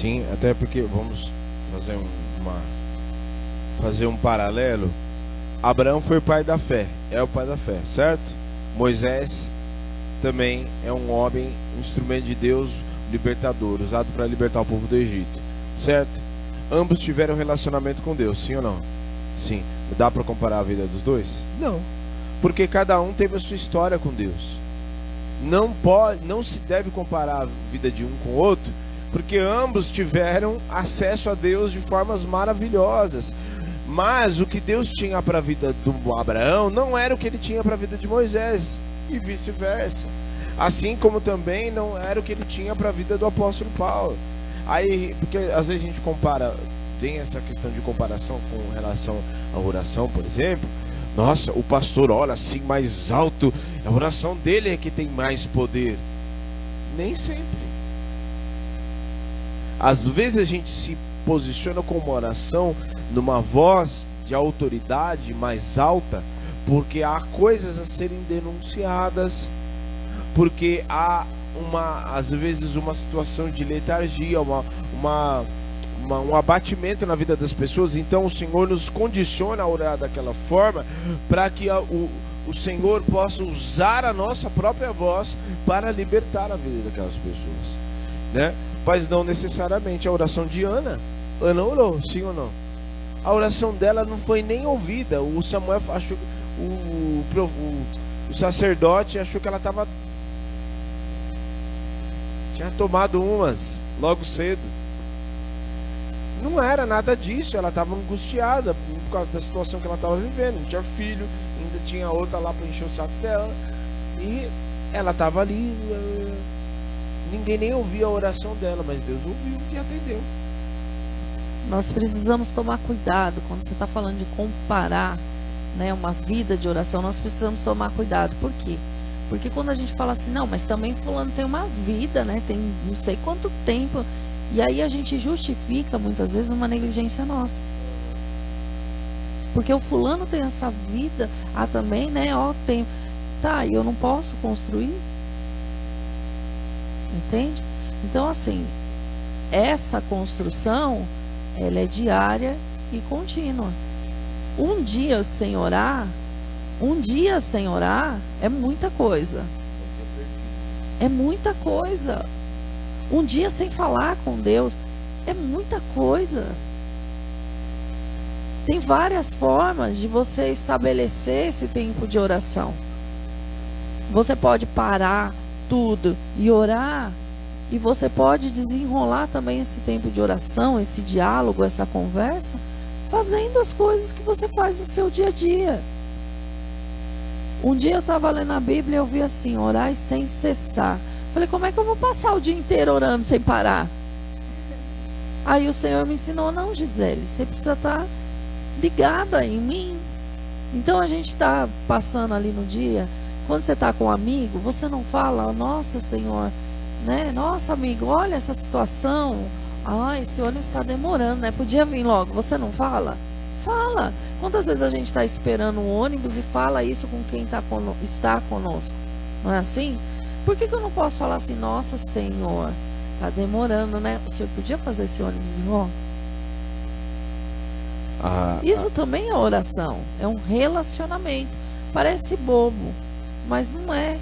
Sim, até porque vamos fazer um, uma fazer um paralelo. Abraão foi pai da fé, é o pai da fé, certo? Moisés também é um homem, instrumento de Deus, libertador, usado para libertar o povo do Egito, certo? Ambos tiveram relacionamento com Deus, sim ou não? Sim. Dá para comparar a vida dos dois? Não. Porque cada um teve a sua história com Deus. Não pode, não se deve comparar a vida de um com o outro, porque ambos tiveram acesso a Deus de formas maravilhosas. Mas o que Deus tinha para a vida do Abraão não era o que ele tinha para a vida de Moisés e vice-versa. Assim como também não era o que ele tinha para a vida do apóstolo Paulo. Aí, porque às vezes a gente compara, tem essa questão de comparação com relação à oração, por exemplo. Nossa, o pastor ora assim mais alto, a oração dele é que tem mais poder. Nem sempre. Às vezes a gente se posiciona com uma oração numa voz de autoridade mais alta, porque há coisas a serem denunciadas, porque há uma, às vezes, uma situação de letargia, uma, uma, uma, um abatimento na vida das pessoas. Então o Senhor nos condiciona a orar daquela forma para que a, o, o Senhor possa usar a nossa própria voz para libertar a vida daquelas pessoas, né? Mas não necessariamente a oração de Ana. Ana orou, sim ou não? A oração dela não foi nem ouvida. O Samuel achou o, o, o sacerdote achou que ela estava tinha tomado umas logo cedo. Não era nada disso, ela estava angustiada por causa da situação que ela estava vivendo. Não tinha filho, ainda tinha outra lá para encher o saco dela. E ela estava ali. Ninguém nem ouvia a oração dela, mas Deus ouviu e atendeu. Nós precisamos tomar cuidado quando você está falando de comparar né, uma vida de oração, nós precisamos tomar cuidado. Por quê? Porque quando a gente fala assim, não, mas também fulano tem uma vida, né? Tem não sei quanto tempo. E aí a gente justifica muitas vezes uma negligência nossa. Porque o fulano tem essa vida, ah, também, né? Ó, tem. Tá, e eu não posso construir? Entende? Então, assim, essa construção, ela é diária e contínua. Um dia sem orar, um dia sem orar é muita coisa. É muita coisa. Um dia sem falar com Deus é muita coisa. Tem várias formas de você estabelecer esse tempo de oração. Você pode parar tudo e orar, e você pode desenrolar também esse tempo de oração, esse diálogo, essa conversa, fazendo as coisas que você faz no seu dia a dia. Um dia eu estava lendo a Bíblia e eu vi assim, orar sem cessar. Falei, como é que eu vou passar o dia inteiro orando sem parar? Aí o Senhor me ensinou, não, Gisele, você precisa estar tá ligada em mim. Então a gente está passando ali no dia, quando você está com um amigo, você não fala, nossa Senhor, né? Nossa amigo, olha essa situação. Ah, esse ônibus está demorando, né? Podia vir logo. Você não fala? Fala. Quantas vezes a gente está esperando um ônibus e fala isso com quem tá cono está conosco? Não é assim? Por que, que eu não posso falar assim, nossa Senhor, tá demorando, né? O senhor podia fazer esse ônibus vir logo? Ah, isso ah. também é oração, é um relacionamento. Parece bobo, mas não é.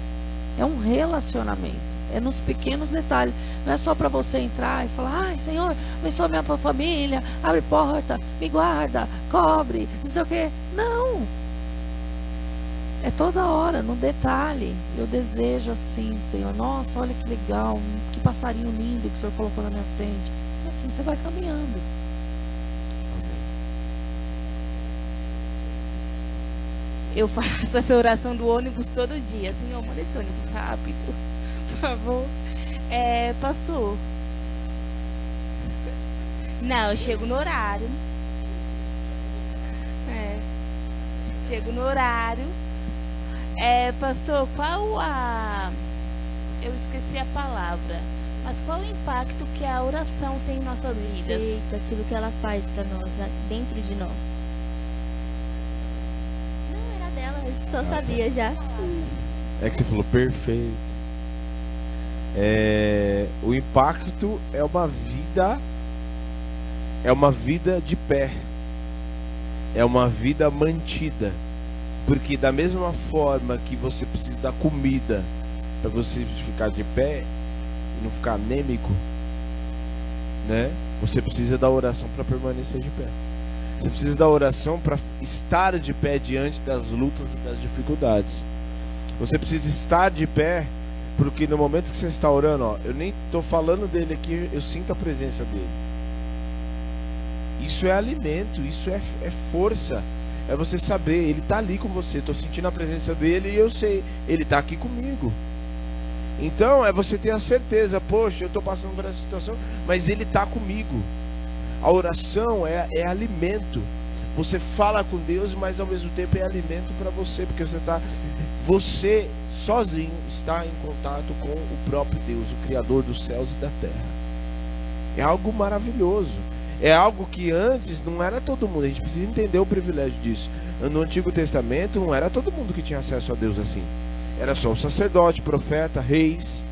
É um relacionamento. É nos pequenos detalhes. Não é só para você entrar e falar, ai Senhor, abençoa minha família, abre porta, me guarda, cobre, não sei o quê. Não. É toda hora, no detalhe. Eu desejo assim, Senhor. Nossa, olha que legal, que passarinho lindo que o Senhor colocou na minha frente. E assim você vai caminhando. Eu faço essa oração do ônibus todo dia. Senhor, manda esse ônibus rápido <laughs> por favor. É, pastor. Não, eu chego no horário. É. Chego no horário. É, pastor, qual a. Eu esqueci a palavra. Mas qual o impacto que a oração tem em nossas vidas? Perfeito, aquilo que ela faz para nós, né, dentro de nós. Não, era dela, só sabia já. É que você falou perfeito. É, o impacto é uma vida é uma vida de pé, é uma vida mantida, porque da mesma forma que você precisa da comida para você ficar de pé e não ficar anêmico, né? Você precisa da oração para permanecer de pé. Você precisa da oração para estar de pé diante das lutas e das dificuldades. Você precisa estar de pé, porque no momento que você está orando, ó, eu nem estou falando dele aqui, eu sinto a presença dele. Isso é alimento, isso é, é força. É você saber, ele está ali com você. Estou sentindo a presença dele e eu sei, ele está aqui comigo. Então é você ter a certeza, poxa, eu estou passando por essa situação, mas ele está comigo. A oração é, é alimento. Você fala com Deus, mas ao mesmo tempo é alimento para você, porque você está, você sozinho está em contato com o próprio Deus, o Criador dos céus e da terra. É algo maravilhoso. É algo que antes não era todo mundo. A gente precisa entender o privilégio disso. No Antigo Testamento não era todo mundo que tinha acesso a Deus assim. Era só o sacerdote, profeta, reis.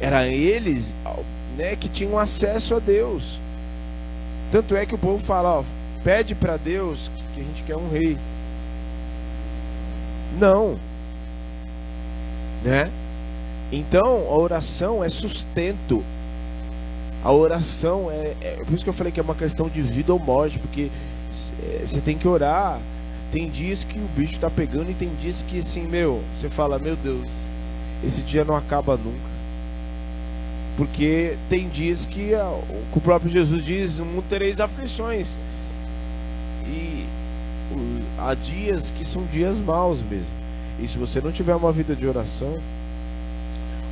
Era eles né, que tinham acesso a Deus. Tanto é que o povo fala, ó, pede para Deus que a gente quer um rei. Não. Né? Então, a oração é sustento. A oração é, é, Por isso que eu falei que é uma questão de vida ou morte, porque é, você tem que orar tem dias que o bicho tá pegando e tem dias que assim, meu, você fala, meu Deus, esse dia não acaba nunca. Porque tem dias que, o próprio Jesus diz, não tereis aflições. E há dias que são dias maus mesmo. E se você não tiver uma vida de oração,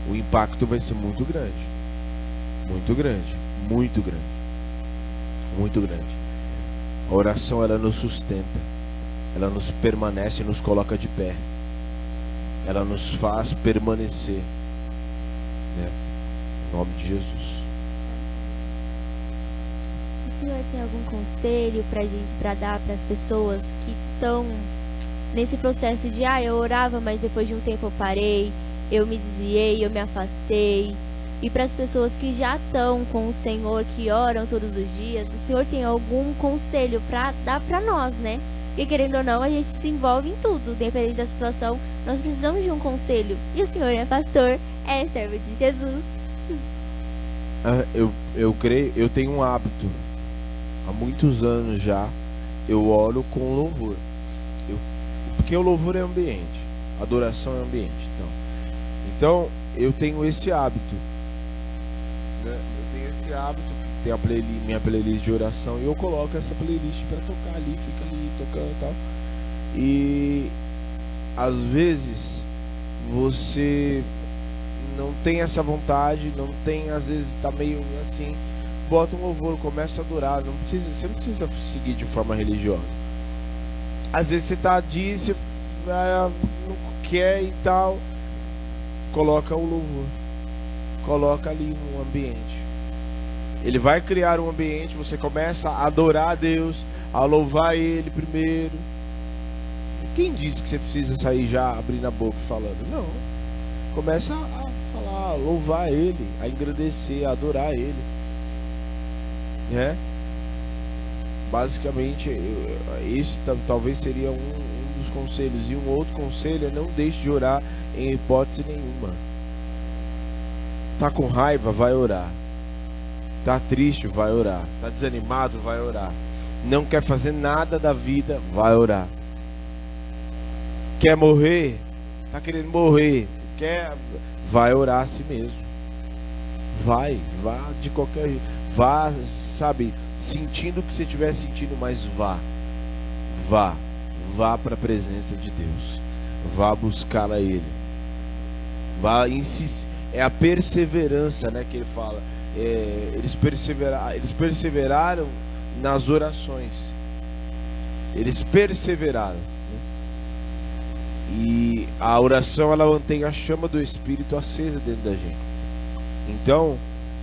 o impacto vai ser muito grande. Muito grande. Muito grande. Muito grande. A oração ela nos sustenta ela nos permanece e nos coloca de pé. Ela nos faz permanecer. Né? Em nome de Jesus. O senhor tem algum conselho para dar para as pessoas que estão nesse processo de ah, eu orava, mas depois de um tempo eu parei, eu me desviei, eu me afastei. E para as pessoas que já estão com o Senhor, que oram todos os dias, o Senhor tem algum conselho para dar para nós, né? E querendo ou não, a gente se envolve em tudo, dependendo da situação. Nós precisamos de um conselho. E o senhor é pastor, é servo de Jesus. Ah, eu, eu creio, eu tenho um hábito. Há muitos anos já, eu oro com louvor. Eu, porque o louvor é ambiente, adoração é ambiente. Então, então eu tenho esse hábito. Né? Eu tenho esse hábito tem a playlist, minha playlist de oração e eu coloco essa playlist para tocar ali, fica ali tocando e tal. E às vezes você não tem essa vontade, não tem, às vezes tá meio assim, bota um louvor, começa a adorar, não precisa, você não precisa seguir de forma religiosa. Às vezes você tá ali, você ah, não quer e tal, coloca o louvor. Coloca ali no ambiente ele vai criar um ambiente, você começa a adorar a Deus, a louvar Ele primeiro. Quem disse que você precisa sair já abrindo a boca e falando? Não. Começa a louvar Ele, a engrandecer, a adorar Ele. Né? Basicamente, esse talvez seria um, um dos conselhos. E um outro conselho é não deixe de orar em hipótese nenhuma. Tá com raiva, vai orar. Tá triste, vai orar. Tá desanimado, vai orar. Não quer fazer nada da vida, vai orar. Quer morrer? Tá querendo morrer? Quer? Vai orar a si mesmo. Vai, vá de qualquer. Vá, sabe, sentindo o que você estiver sentindo, mas vá. Vá. Vá para a presença de Deus. Vá buscar a Ele. Vá. É a perseverança, né, que ele fala é, eles, perseveraram, eles perseveraram nas orações. Eles perseveraram. E a oração ela mantém a chama do Espírito acesa dentro da gente. Então,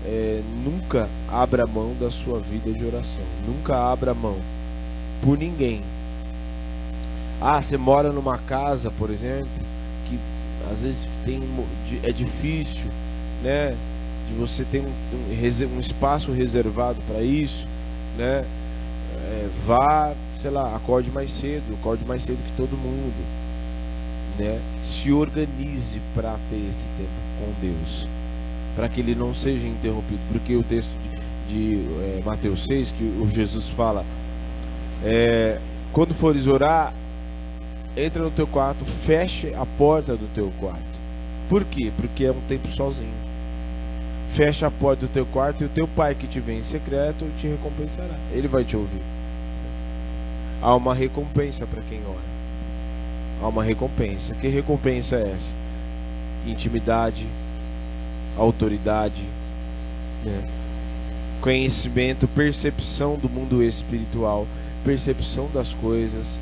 é, nunca abra mão da sua vida de oração. Nunca abra mão por ninguém. Ah, você mora numa casa, por exemplo, que às vezes tem, é difícil, né? de você ter um, um, um espaço reservado para isso, né? É, vá, sei lá, acorde mais cedo, acorde mais cedo que todo mundo, né? Se organize para ter esse tempo com Deus, para que ele não seja interrompido, porque o texto de, de é, Mateus 6 que o Jesus fala, é, quando fores orar, entra no teu quarto, feche a porta do teu quarto. Por quê? Porque é um tempo sozinho. Fecha a porta do teu quarto e o teu pai que te vem em secreto te recompensará. Ele vai te ouvir. Há uma recompensa para quem ora. Há uma recompensa. Que recompensa é essa? Intimidade, autoridade, né? conhecimento, percepção do mundo espiritual, percepção das coisas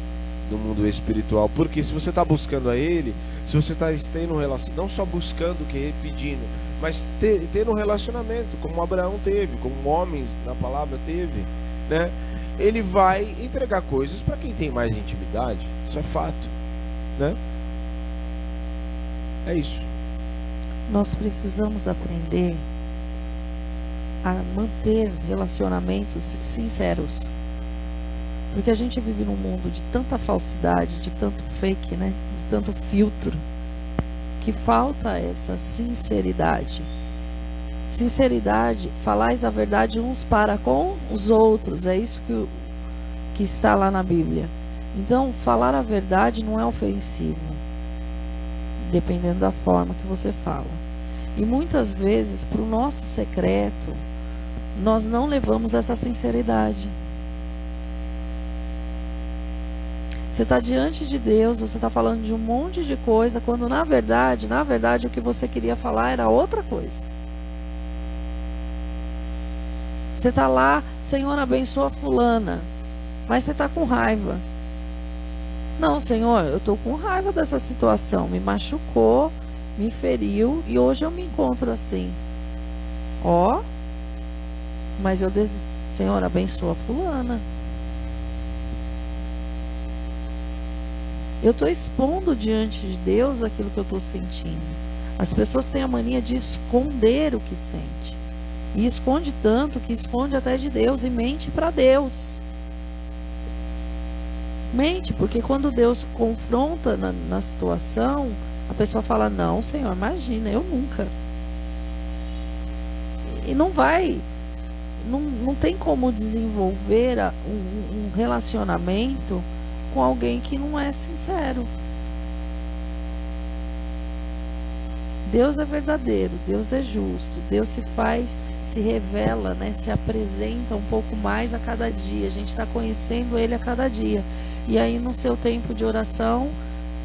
do mundo espiritual. Porque se você está buscando a Ele, se você está tendo um relacionamento, não só buscando, que pedindo, mas ter, tendo um relacionamento, como Abraão teve, como homens na palavra teve, né? Ele vai entregar coisas para quem tem mais intimidade. Isso é fato, né? É isso. Nós precisamos aprender a manter relacionamentos sinceros. Porque a gente vive num mundo de tanta falsidade, de tanto fake, né? De tanto filtro, que falta essa sinceridade. Sinceridade, falais a verdade uns para com os outros, é isso que, que está lá na Bíblia. Então, falar a verdade não é ofensivo, dependendo da forma que você fala. E muitas vezes, para o nosso secreto, nós não levamos essa sinceridade. Você está diante de Deus, você está falando de um monte de coisa, quando na verdade, na verdade, o que você queria falar era outra coisa. Você está lá, Senhor, abençoa fulana, mas você está com raiva. Não, Senhor, eu estou com raiva dessa situação. Me machucou, me feriu e hoje eu me encontro assim. Ó, mas eu, des... Senhor, abençoa fulana. Eu estou expondo diante de Deus aquilo que eu estou sentindo. As pessoas têm a mania de esconder o que sente. E esconde tanto que esconde até de Deus e mente para Deus. Mente, porque quando Deus confronta na, na situação, a pessoa fala: Não, Senhor, imagina, eu nunca. E não vai. Não, não tem como desenvolver um, um relacionamento com alguém que não é sincero. Deus é verdadeiro, Deus é justo, Deus se faz, se revela, né, se apresenta um pouco mais a cada dia. A gente está conhecendo Ele a cada dia. E aí no seu tempo de oração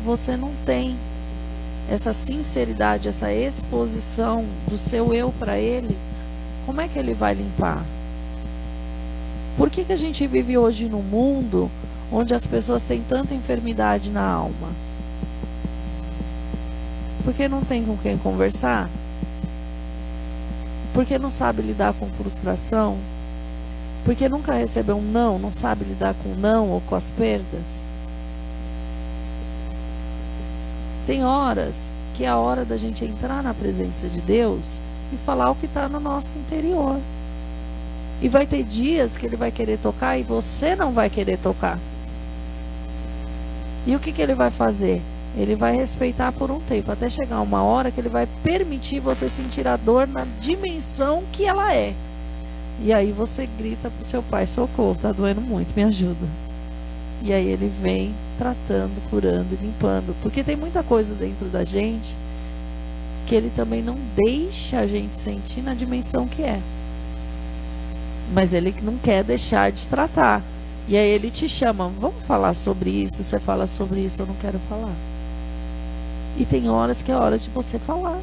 você não tem essa sinceridade, essa exposição do seu eu para Ele. Como é que Ele vai limpar? Por que, que a gente vive hoje no mundo onde as pessoas têm tanta enfermidade na alma? Porque não tem com quem conversar? Porque não sabe lidar com frustração? Porque nunca recebeu um não, não sabe lidar com o não ou com as perdas? Tem horas que é a hora da gente entrar na presença de Deus e falar o que está no nosso interior. E vai ter dias que ele vai querer tocar e você não vai querer tocar. E o que, que ele vai fazer? Ele vai respeitar por um tempo, até chegar uma hora que ele vai permitir você sentir a dor na dimensão que ela é. E aí você grita pro seu pai: socorro, tá doendo muito, me ajuda. E aí ele vem tratando, curando, limpando. Porque tem muita coisa dentro da gente que ele também não deixa a gente sentir na dimensão que é. Mas ele não quer deixar de tratar. E aí ele te chama, vamos falar sobre isso. Você fala sobre isso, eu não quero falar. E tem horas que é hora de você falar.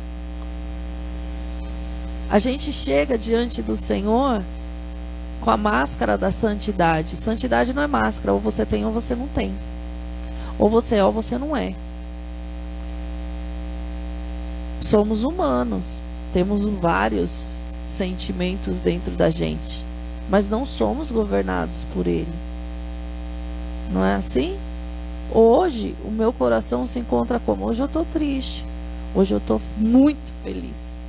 A gente chega diante do Senhor com a máscara da santidade. Santidade não é máscara, ou você tem ou você não tem. Ou você é ou você não é. Somos humanos, temos vários sentimentos dentro da gente, mas não somos governados por ele. Não é assim? Hoje, o meu coração se encontra como? Hoje eu estou triste. Hoje eu estou muito feliz.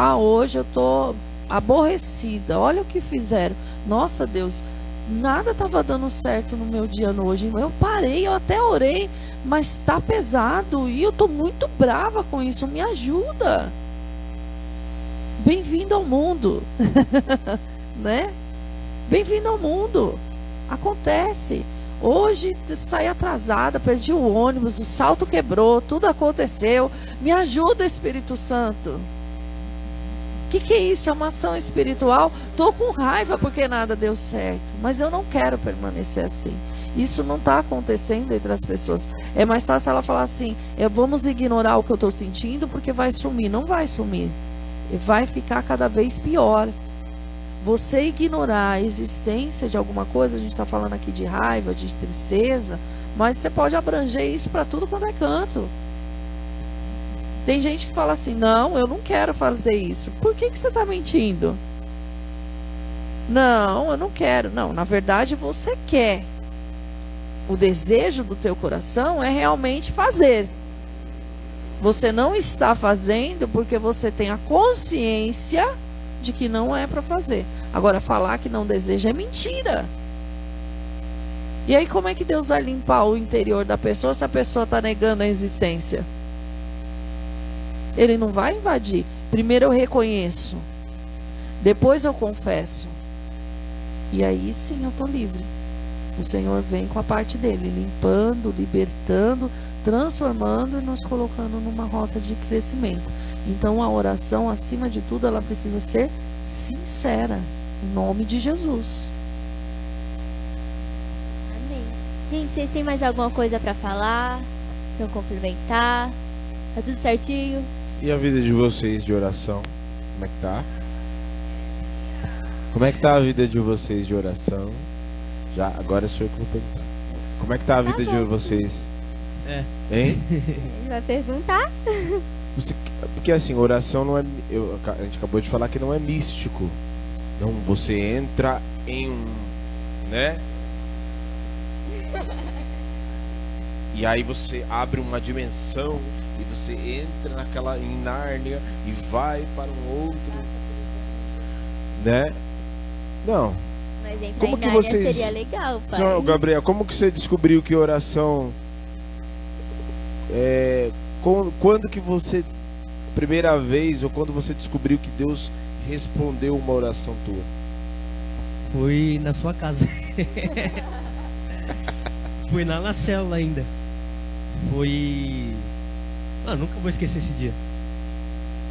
Ah, hoje eu estou aborrecida. Olha o que fizeram. Nossa, Deus, nada estava dando certo no meu dia hoje. Eu parei, eu até orei, mas está pesado e eu tô muito brava com isso. Me ajuda. Bem-vindo ao mundo, <laughs> né? Bem-vindo ao mundo. Acontece. Hoje saí atrasada, perdi o ônibus, o salto quebrou, tudo aconteceu. Me ajuda, Espírito Santo. O que, que é isso? É uma ação espiritual? Tô com raiva porque nada deu certo, mas eu não quero permanecer assim. Isso não está acontecendo entre as pessoas. É mais fácil ela falar assim: é, vamos ignorar o que eu estou sentindo porque vai sumir. Não vai sumir. Vai ficar cada vez pior você ignorar a existência de alguma coisa, a gente está falando aqui de raiva, de tristeza, mas você pode abranger isso para tudo quando é canto. Tem gente que fala assim: não, eu não quero fazer isso. Por que, que você está mentindo? Não, eu não quero. Não, na verdade você quer. O desejo do teu coração é realmente fazer. Você não está fazendo porque você tem a consciência de que não é para fazer. Agora, falar que não deseja é mentira. E aí, como é que Deus vai limpar o interior da pessoa se a pessoa está negando a existência? Ele não vai invadir. Primeiro eu reconheço. Depois eu confesso. E aí sim eu estou livre. O Senhor vem com a parte dele, limpando, libertando, transformando e nos colocando numa rota de crescimento. Então a oração, acima de tudo, ela precisa ser sincera, em nome de Jesus. Amém. Gente, vocês têm mais alguma coisa para falar? Para complementar? Tá tudo certinho? E a vida de vocês de oração? Como é que tá? Como é que tá a vida de vocês de oração? Já, agora sou eu que vou perguntar. Como é que tá a vida de bom. vocês? É. Hein? Ele <laughs> vai perguntar? Você- porque assim, oração não é. eu- a gente acabou de falar que não é místico. Não, você entra em um. né? E aí você abre uma dimensão você entra naquela em Nárnia e vai para um outro, né? Não. Mas entrar Como em que Nárnia vocês- seria legal, pai. Então, Gabriel, como que você descobriu que oração é quando que você primeira vez ou quando você descobriu que Deus respondeu uma oração tua? Foi na sua casa. <laughs> Foi lá na célula ainda. Foi. Ah, nunca vou esquecer esse dia.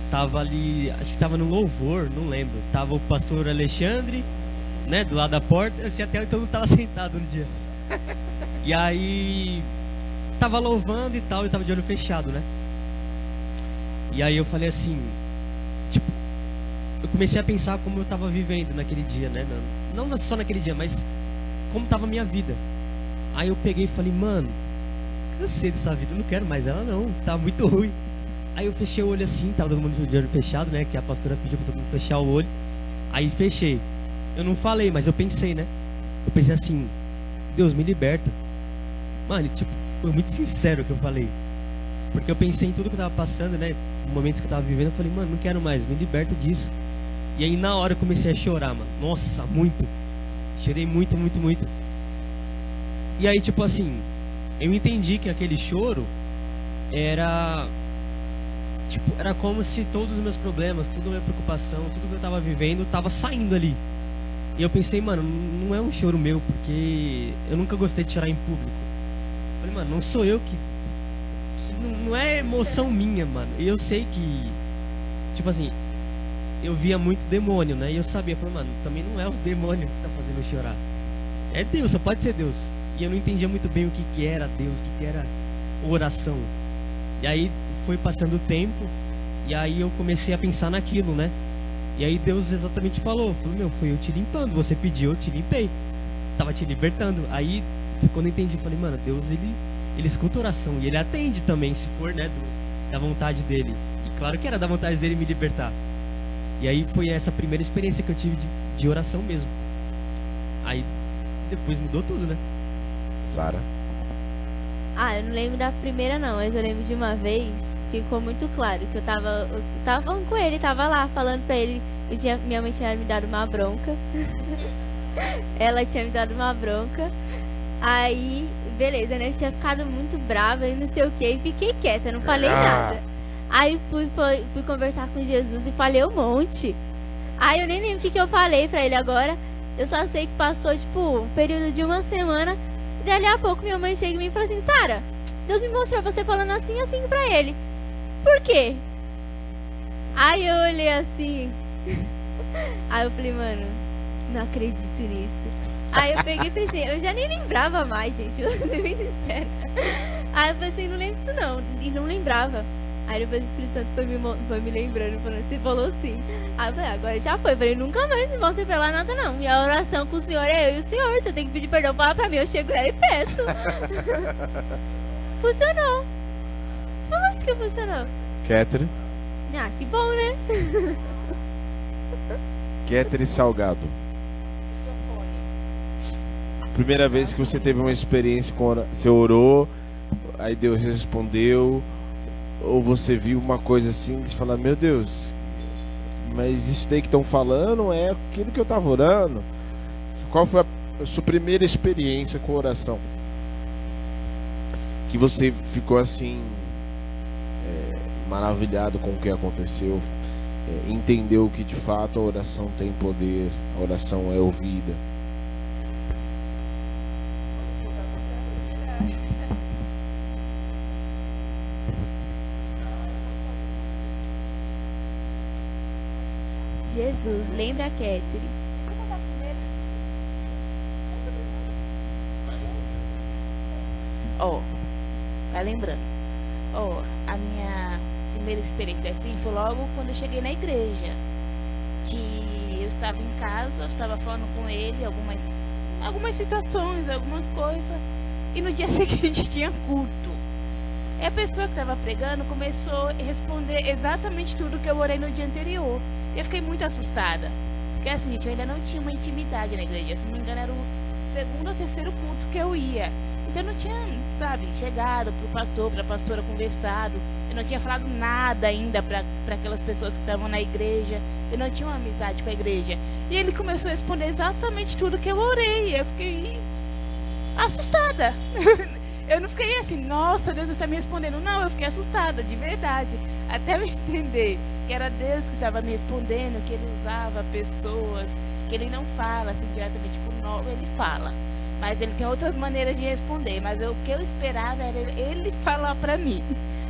Tava ali, acho que tava no louvor, não lembro. Tava o pastor Alexandre, né, do lado da porta. Eu sei até então não tava <laughs> sentado no dia. E aí tava louvando e tal, e tava de olho fechado, né? E aí eu falei assim, tipo, eu comecei a pensar como eu tava vivendo naquele dia, né? Não, não só naquele dia, mas como tava a minha vida. Aí eu peguei e falei, mano, cansei dessa vida, não quero mais ela não, tá muito ruim. Aí eu fechei o olho assim, tava todo mundo de olho fechado, né? Que a pastora pediu pra todo mundo fechar o olho. Aí fechei. Eu não falei, mas eu pensei, né? Eu pensei assim, Deus me liberta. Mano, tipo, foi muito sincero o que eu falei. Porque eu pensei em tudo que eu tava passando, né? Momentos que eu tava vivendo, eu falei, mano, não quero mais, me liberta disso. E aí na hora eu comecei a chorar, mano. Nossa, muito. Chorei muito, muito, muito. E aí, tipo assim, eu entendi que aquele choro era. Tipo, era como se todos os meus problemas, toda a minha preocupação, tudo que eu tava vivendo, tava saindo ali. E eu pensei, mano, não é um choro meu, porque eu nunca gostei de chorar em público. Falei, mano, não sou eu que. que não, não é emoção minha, mano. E eu sei que. Tipo assim, eu via muito demônio, né? E eu sabia, falei, mano, também não é os demônios que tá fazendo eu chorar. É Deus, só pode ser Deus. E eu não entendia muito bem o que, que era Deus, o que, que era oração. E aí foi passando o tempo, e aí eu comecei a pensar naquilo, né? E aí Deus exatamente falou, falou, meu, foi eu te limpando, você pediu, eu te limpei. Tava te libertando. Aí, quando eu entendi, eu falei, mano, Deus, ele, ele escuta oração, e ele atende também, se for, né, do- da vontade dele. E claro que era da vontade dele me libertar. E aí foi essa primeira experiência que eu tive de, de oração mesmo. Aí depois mudou tudo, né? Sara. Ah, eu não lembro da primeira não, mas eu lembro de uma vez que ficou muito claro que eu tava, eu tava falando com ele, tava lá falando pra ele tinha- minha mãe tinha me dado uma bronca. <laughs> Ela tinha me dado uma bronca. Aí, beleza, né? Eu tinha ficado muito brava e não sei o que. E fiquei quieta, não falei Ah. nada. Aí fui, fui, fui conversar com Jesus e falei um monte. Aí eu nem lembro o que, que eu falei pra ele agora. Eu só sei que passou, tipo, um período de uma semana. Dali a pouco minha mãe chega e fala assim, Sara, Deus me mostrou você falando assim assim pra ele. Por quê? Aí eu olhei assim. <laughs> Aí eu falei, mano, não acredito nisso. Aí eu peguei e pensei, eu já nem lembrava mais, gente, <laughs> vou ser bem sincera. Aí eu pensei, não lembro disso não, e não lembrava. Aí depois o Espírito Santo foi me, foi me lembrando, falando, você falou assim. Aí eu falei, agora já foi. Eu falei, nunca mais me mostrei pra lá nada não. Minha oração com o Senhor é eu e o Senhor. Se eu tenho que pedir perdão, fala pra mim, eu chego nela e peço. <laughs> funcionou. Eu acho que funcionou. Catherine. Ah, que bom, né? <laughs> Catherine Salgado. Primeira vez que você teve uma experiência com você orou, aí Deus respondeu, ou você viu uma coisa assim você fala, meu Deus, mas isso daí que estão falando é aquilo que eu estava orando. Qual foi a, a sua primeira experiência com oração? Que você ficou assim é, maravilhado com o que aconteceu, é, entendeu que de fato a oração tem poder, a oração é ouvida. Jesus, lembra a. Ó, vai lembrando. Ó, a minha primeira experiência assim foi logo quando eu cheguei na igreja. Que eu estava em casa, eu estava falando com ele algumas, algumas situações, algumas coisas. E no dia <laughs> seguinte tinha culto. E a pessoa que estava pregando começou a responder exatamente tudo que eu orei no dia anterior. Eu fiquei muito assustada. Porque assim, gente, eu ainda não tinha uma intimidade na igreja. Se não me engano, era o segundo ou terceiro culto que eu ia. Então eu não tinha, sabe, chegado pro pastor, pra pastora conversado. Eu não tinha falado nada ainda para aquelas pessoas que estavam na igreja. Eu não tinha uma amizade com a igreja. E ele começou a responder exatamente tudo que eu orei. Eu fiquei assustada. <laughs> Eu não fiquei assim, nossa, Deus está me respondendo. Não, eu fiquei assustada, de verdade. Até eu entender que era Deus que estava me respondendo, que ele usava pessoas, que ele não fala assim diretamente por nós, ele fala. Mas ele tem outras maneiras de responder. Mas eu- o que eu esperava era ele, <laughs> falar para mim.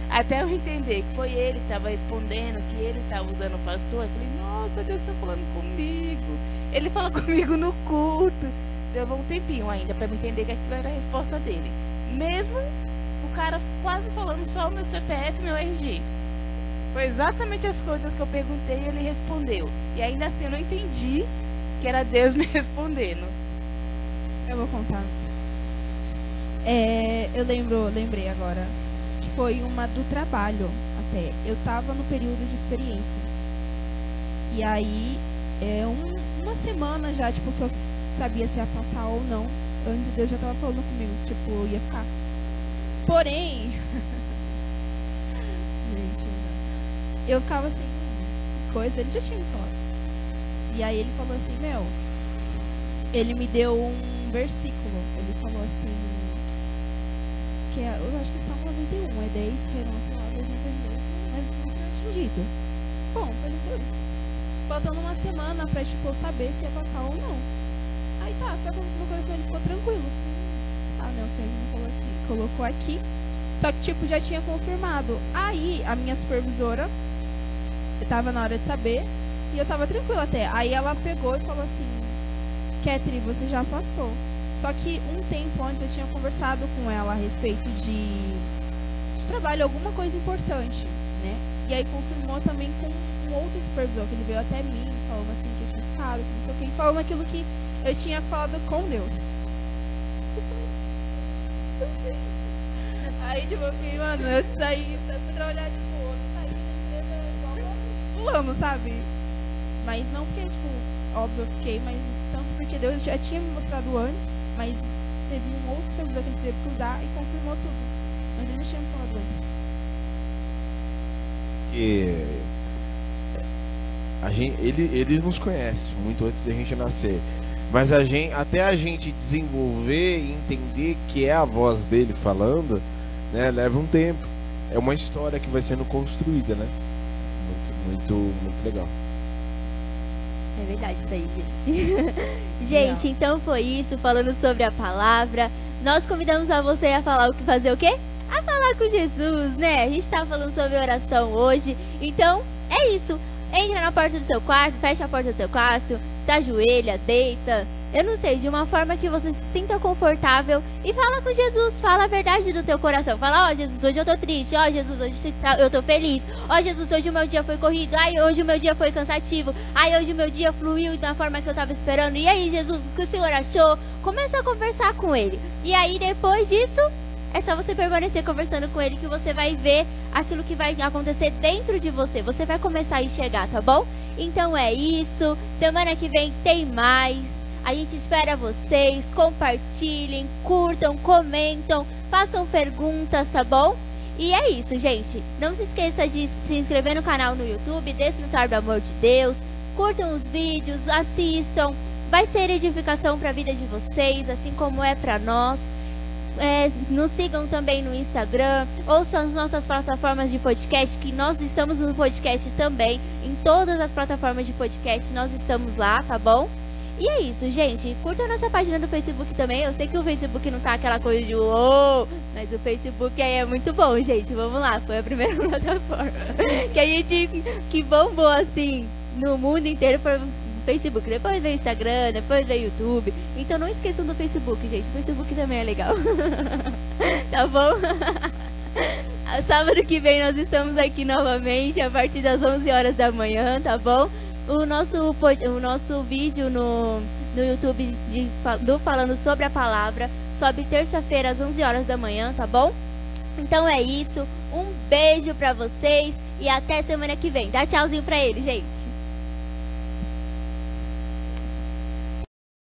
Até eu entender que foi ele que estava respondendo, que ele estava usando o pastor. Eu falei, nossa, Deus está falando comigo. Ele fala <laughs> comigo no culto. Deu um tempinho ainda para eu entender que aquilo era a resposta dele. Mesmo o cara quase falando só o meu CPF e meu RG. Foi exatamente as coisas que eu perguntei e ele respondeu. E ainda assim eu não entendi que era Deus <laughs> me respondendo. Eu vou contar. É, eu lembro, lembrei agora que foi uma do trabalho até. Eu tava no período de experiência. E aí, é um- uma semana já, tipo, que eu sabia se ia passar ou não. Antes Deus já tava falando comigo, tipo, eu ia ficar. Porém, <laughs> gente, eu ficava assim, "Hum, que coisa, ele já tinha me falado. E aí ele falou assim, meu, ele me deu um versículo. Ele falou assim. Que é, eu acho que é Salmo 91, é 10 que não falar, 2 mas não será atingido. Bom, foi ele deu isso. Faltando uma semana pra tipo, saber se ia passar ou não. Aí tá, só que meu coração ele ficou tranquilo. Ah, não, o Senhor me aqui, colocou aqui. Só que, tipo, já tinha confirmado. Aí, a minha supervisora, tava na hora de saber, e eu tava tranquila até. Aí ela pegou e falou assim: Ketri, você já passou. Só que um tempo antes eu tinha conversado com ela a respeito de, de trabalho, alguma coisa importante, né? E aí confirmou também com um outro supervisor, que ele veio até mim, falando assim que eu tinha ficado, que não sei o que, falando aquilo que eu tinha falado com Deus. Eu <laughs> sei. Aí, tipo, eu fiquei, mano, eu saí, eu fui trabalhar, tipo, eu saí da empresa igual pulando, sabe? Mas não porque, tipo, óbvio, eu fiquei, mas tanto porque Deus já tinha me mostrado antes, mas teve um outro supervisor que ele teve que usar e confirmou tudo. Mas ele não tinha me falado antes. que A gente, ele, ele nos conhece muito antes da gente nascer. Mas a gente, até a gente desenvolver e entender que é a voz dele falando, né, leva um tempo. É uma história que vai sendo construída, né? Muito, muito, legal. É verdade isso aí, gente. <laughs> gente, então foi isso, falando sobre a palavra. Nós convidamos a você a falar o que fazer o quê? A falar com Jesus, né? A gente tá falando sobre oração hoje. Então, é isso. Entra na porta do seu quarto, fecha a porta do seu quarto, se ajoelha, deita. Eu não sei, de uma forma que você se sinta confortável e fala com Jesus, fala a verdade do teu coração. Fala, ó oh, Jesus, hoje eu tô triste, ó oh, Jesus, hoje eu tô feliz, ó oh, Jesus, hoje o meu dia foi corrido, ai, hoje o meu dia foi cansativo, ai, hoje o meu dia fluiu da forma que eu tava esperando. E aí, Jesus, o que o Senhor achou? Começa a conversar com ele. E aí, depois disso, é só você permanecer conversando com ele que você vai ver aquilo que vai acontecer dentro de você. Você vai começar a enxergar, tá bom? Então é isso. Semana que vem tem mais. A gente espera vocês. Compartilhem, curtam, comentam, façam perguntas, tá bom? E é isso, gente. Não se esqueça de se inscrever no canal no YouTube, desfrutar do amor de Deus. Curtam os vídeos, assistam. Vai ser edificação para a vida de vocês, assim como é para nós. É, nos sigam também no Instagram, ouçam as nossas plataformas de podcast, que nós estamos no podcast também. Em todas as plataformas de podcast nós estamos lá, tá bom? E é isso, gente. Curta a nossa página do Facebook também. Eu sei que o Facebook não tá aquela coisa de uou, mas o Facebook aí é muito bom, gente. Vamos lá, foi a primeira <laughs> plataforma que a gente que bombou assim no mundo inteiro foi Facebook, depois veio Instagram, depois veio YouTube. Então não esqueçam do Facebook, gente. O Facebook também é legal. <laughs> tá bom? <laughs> Sábado que vem nós estamos aqui novamente a partir das 11 horas da manhã, tá bom? O nosso, o nosso vídeo no, no YouTube de, do Falando sobre a Palavra sobe terça-feira às 11 horas da manhã, tá bom? Então é isso. Um beijo pra vocês e até semana que vem. Dá tchauzinho pra ele, gente.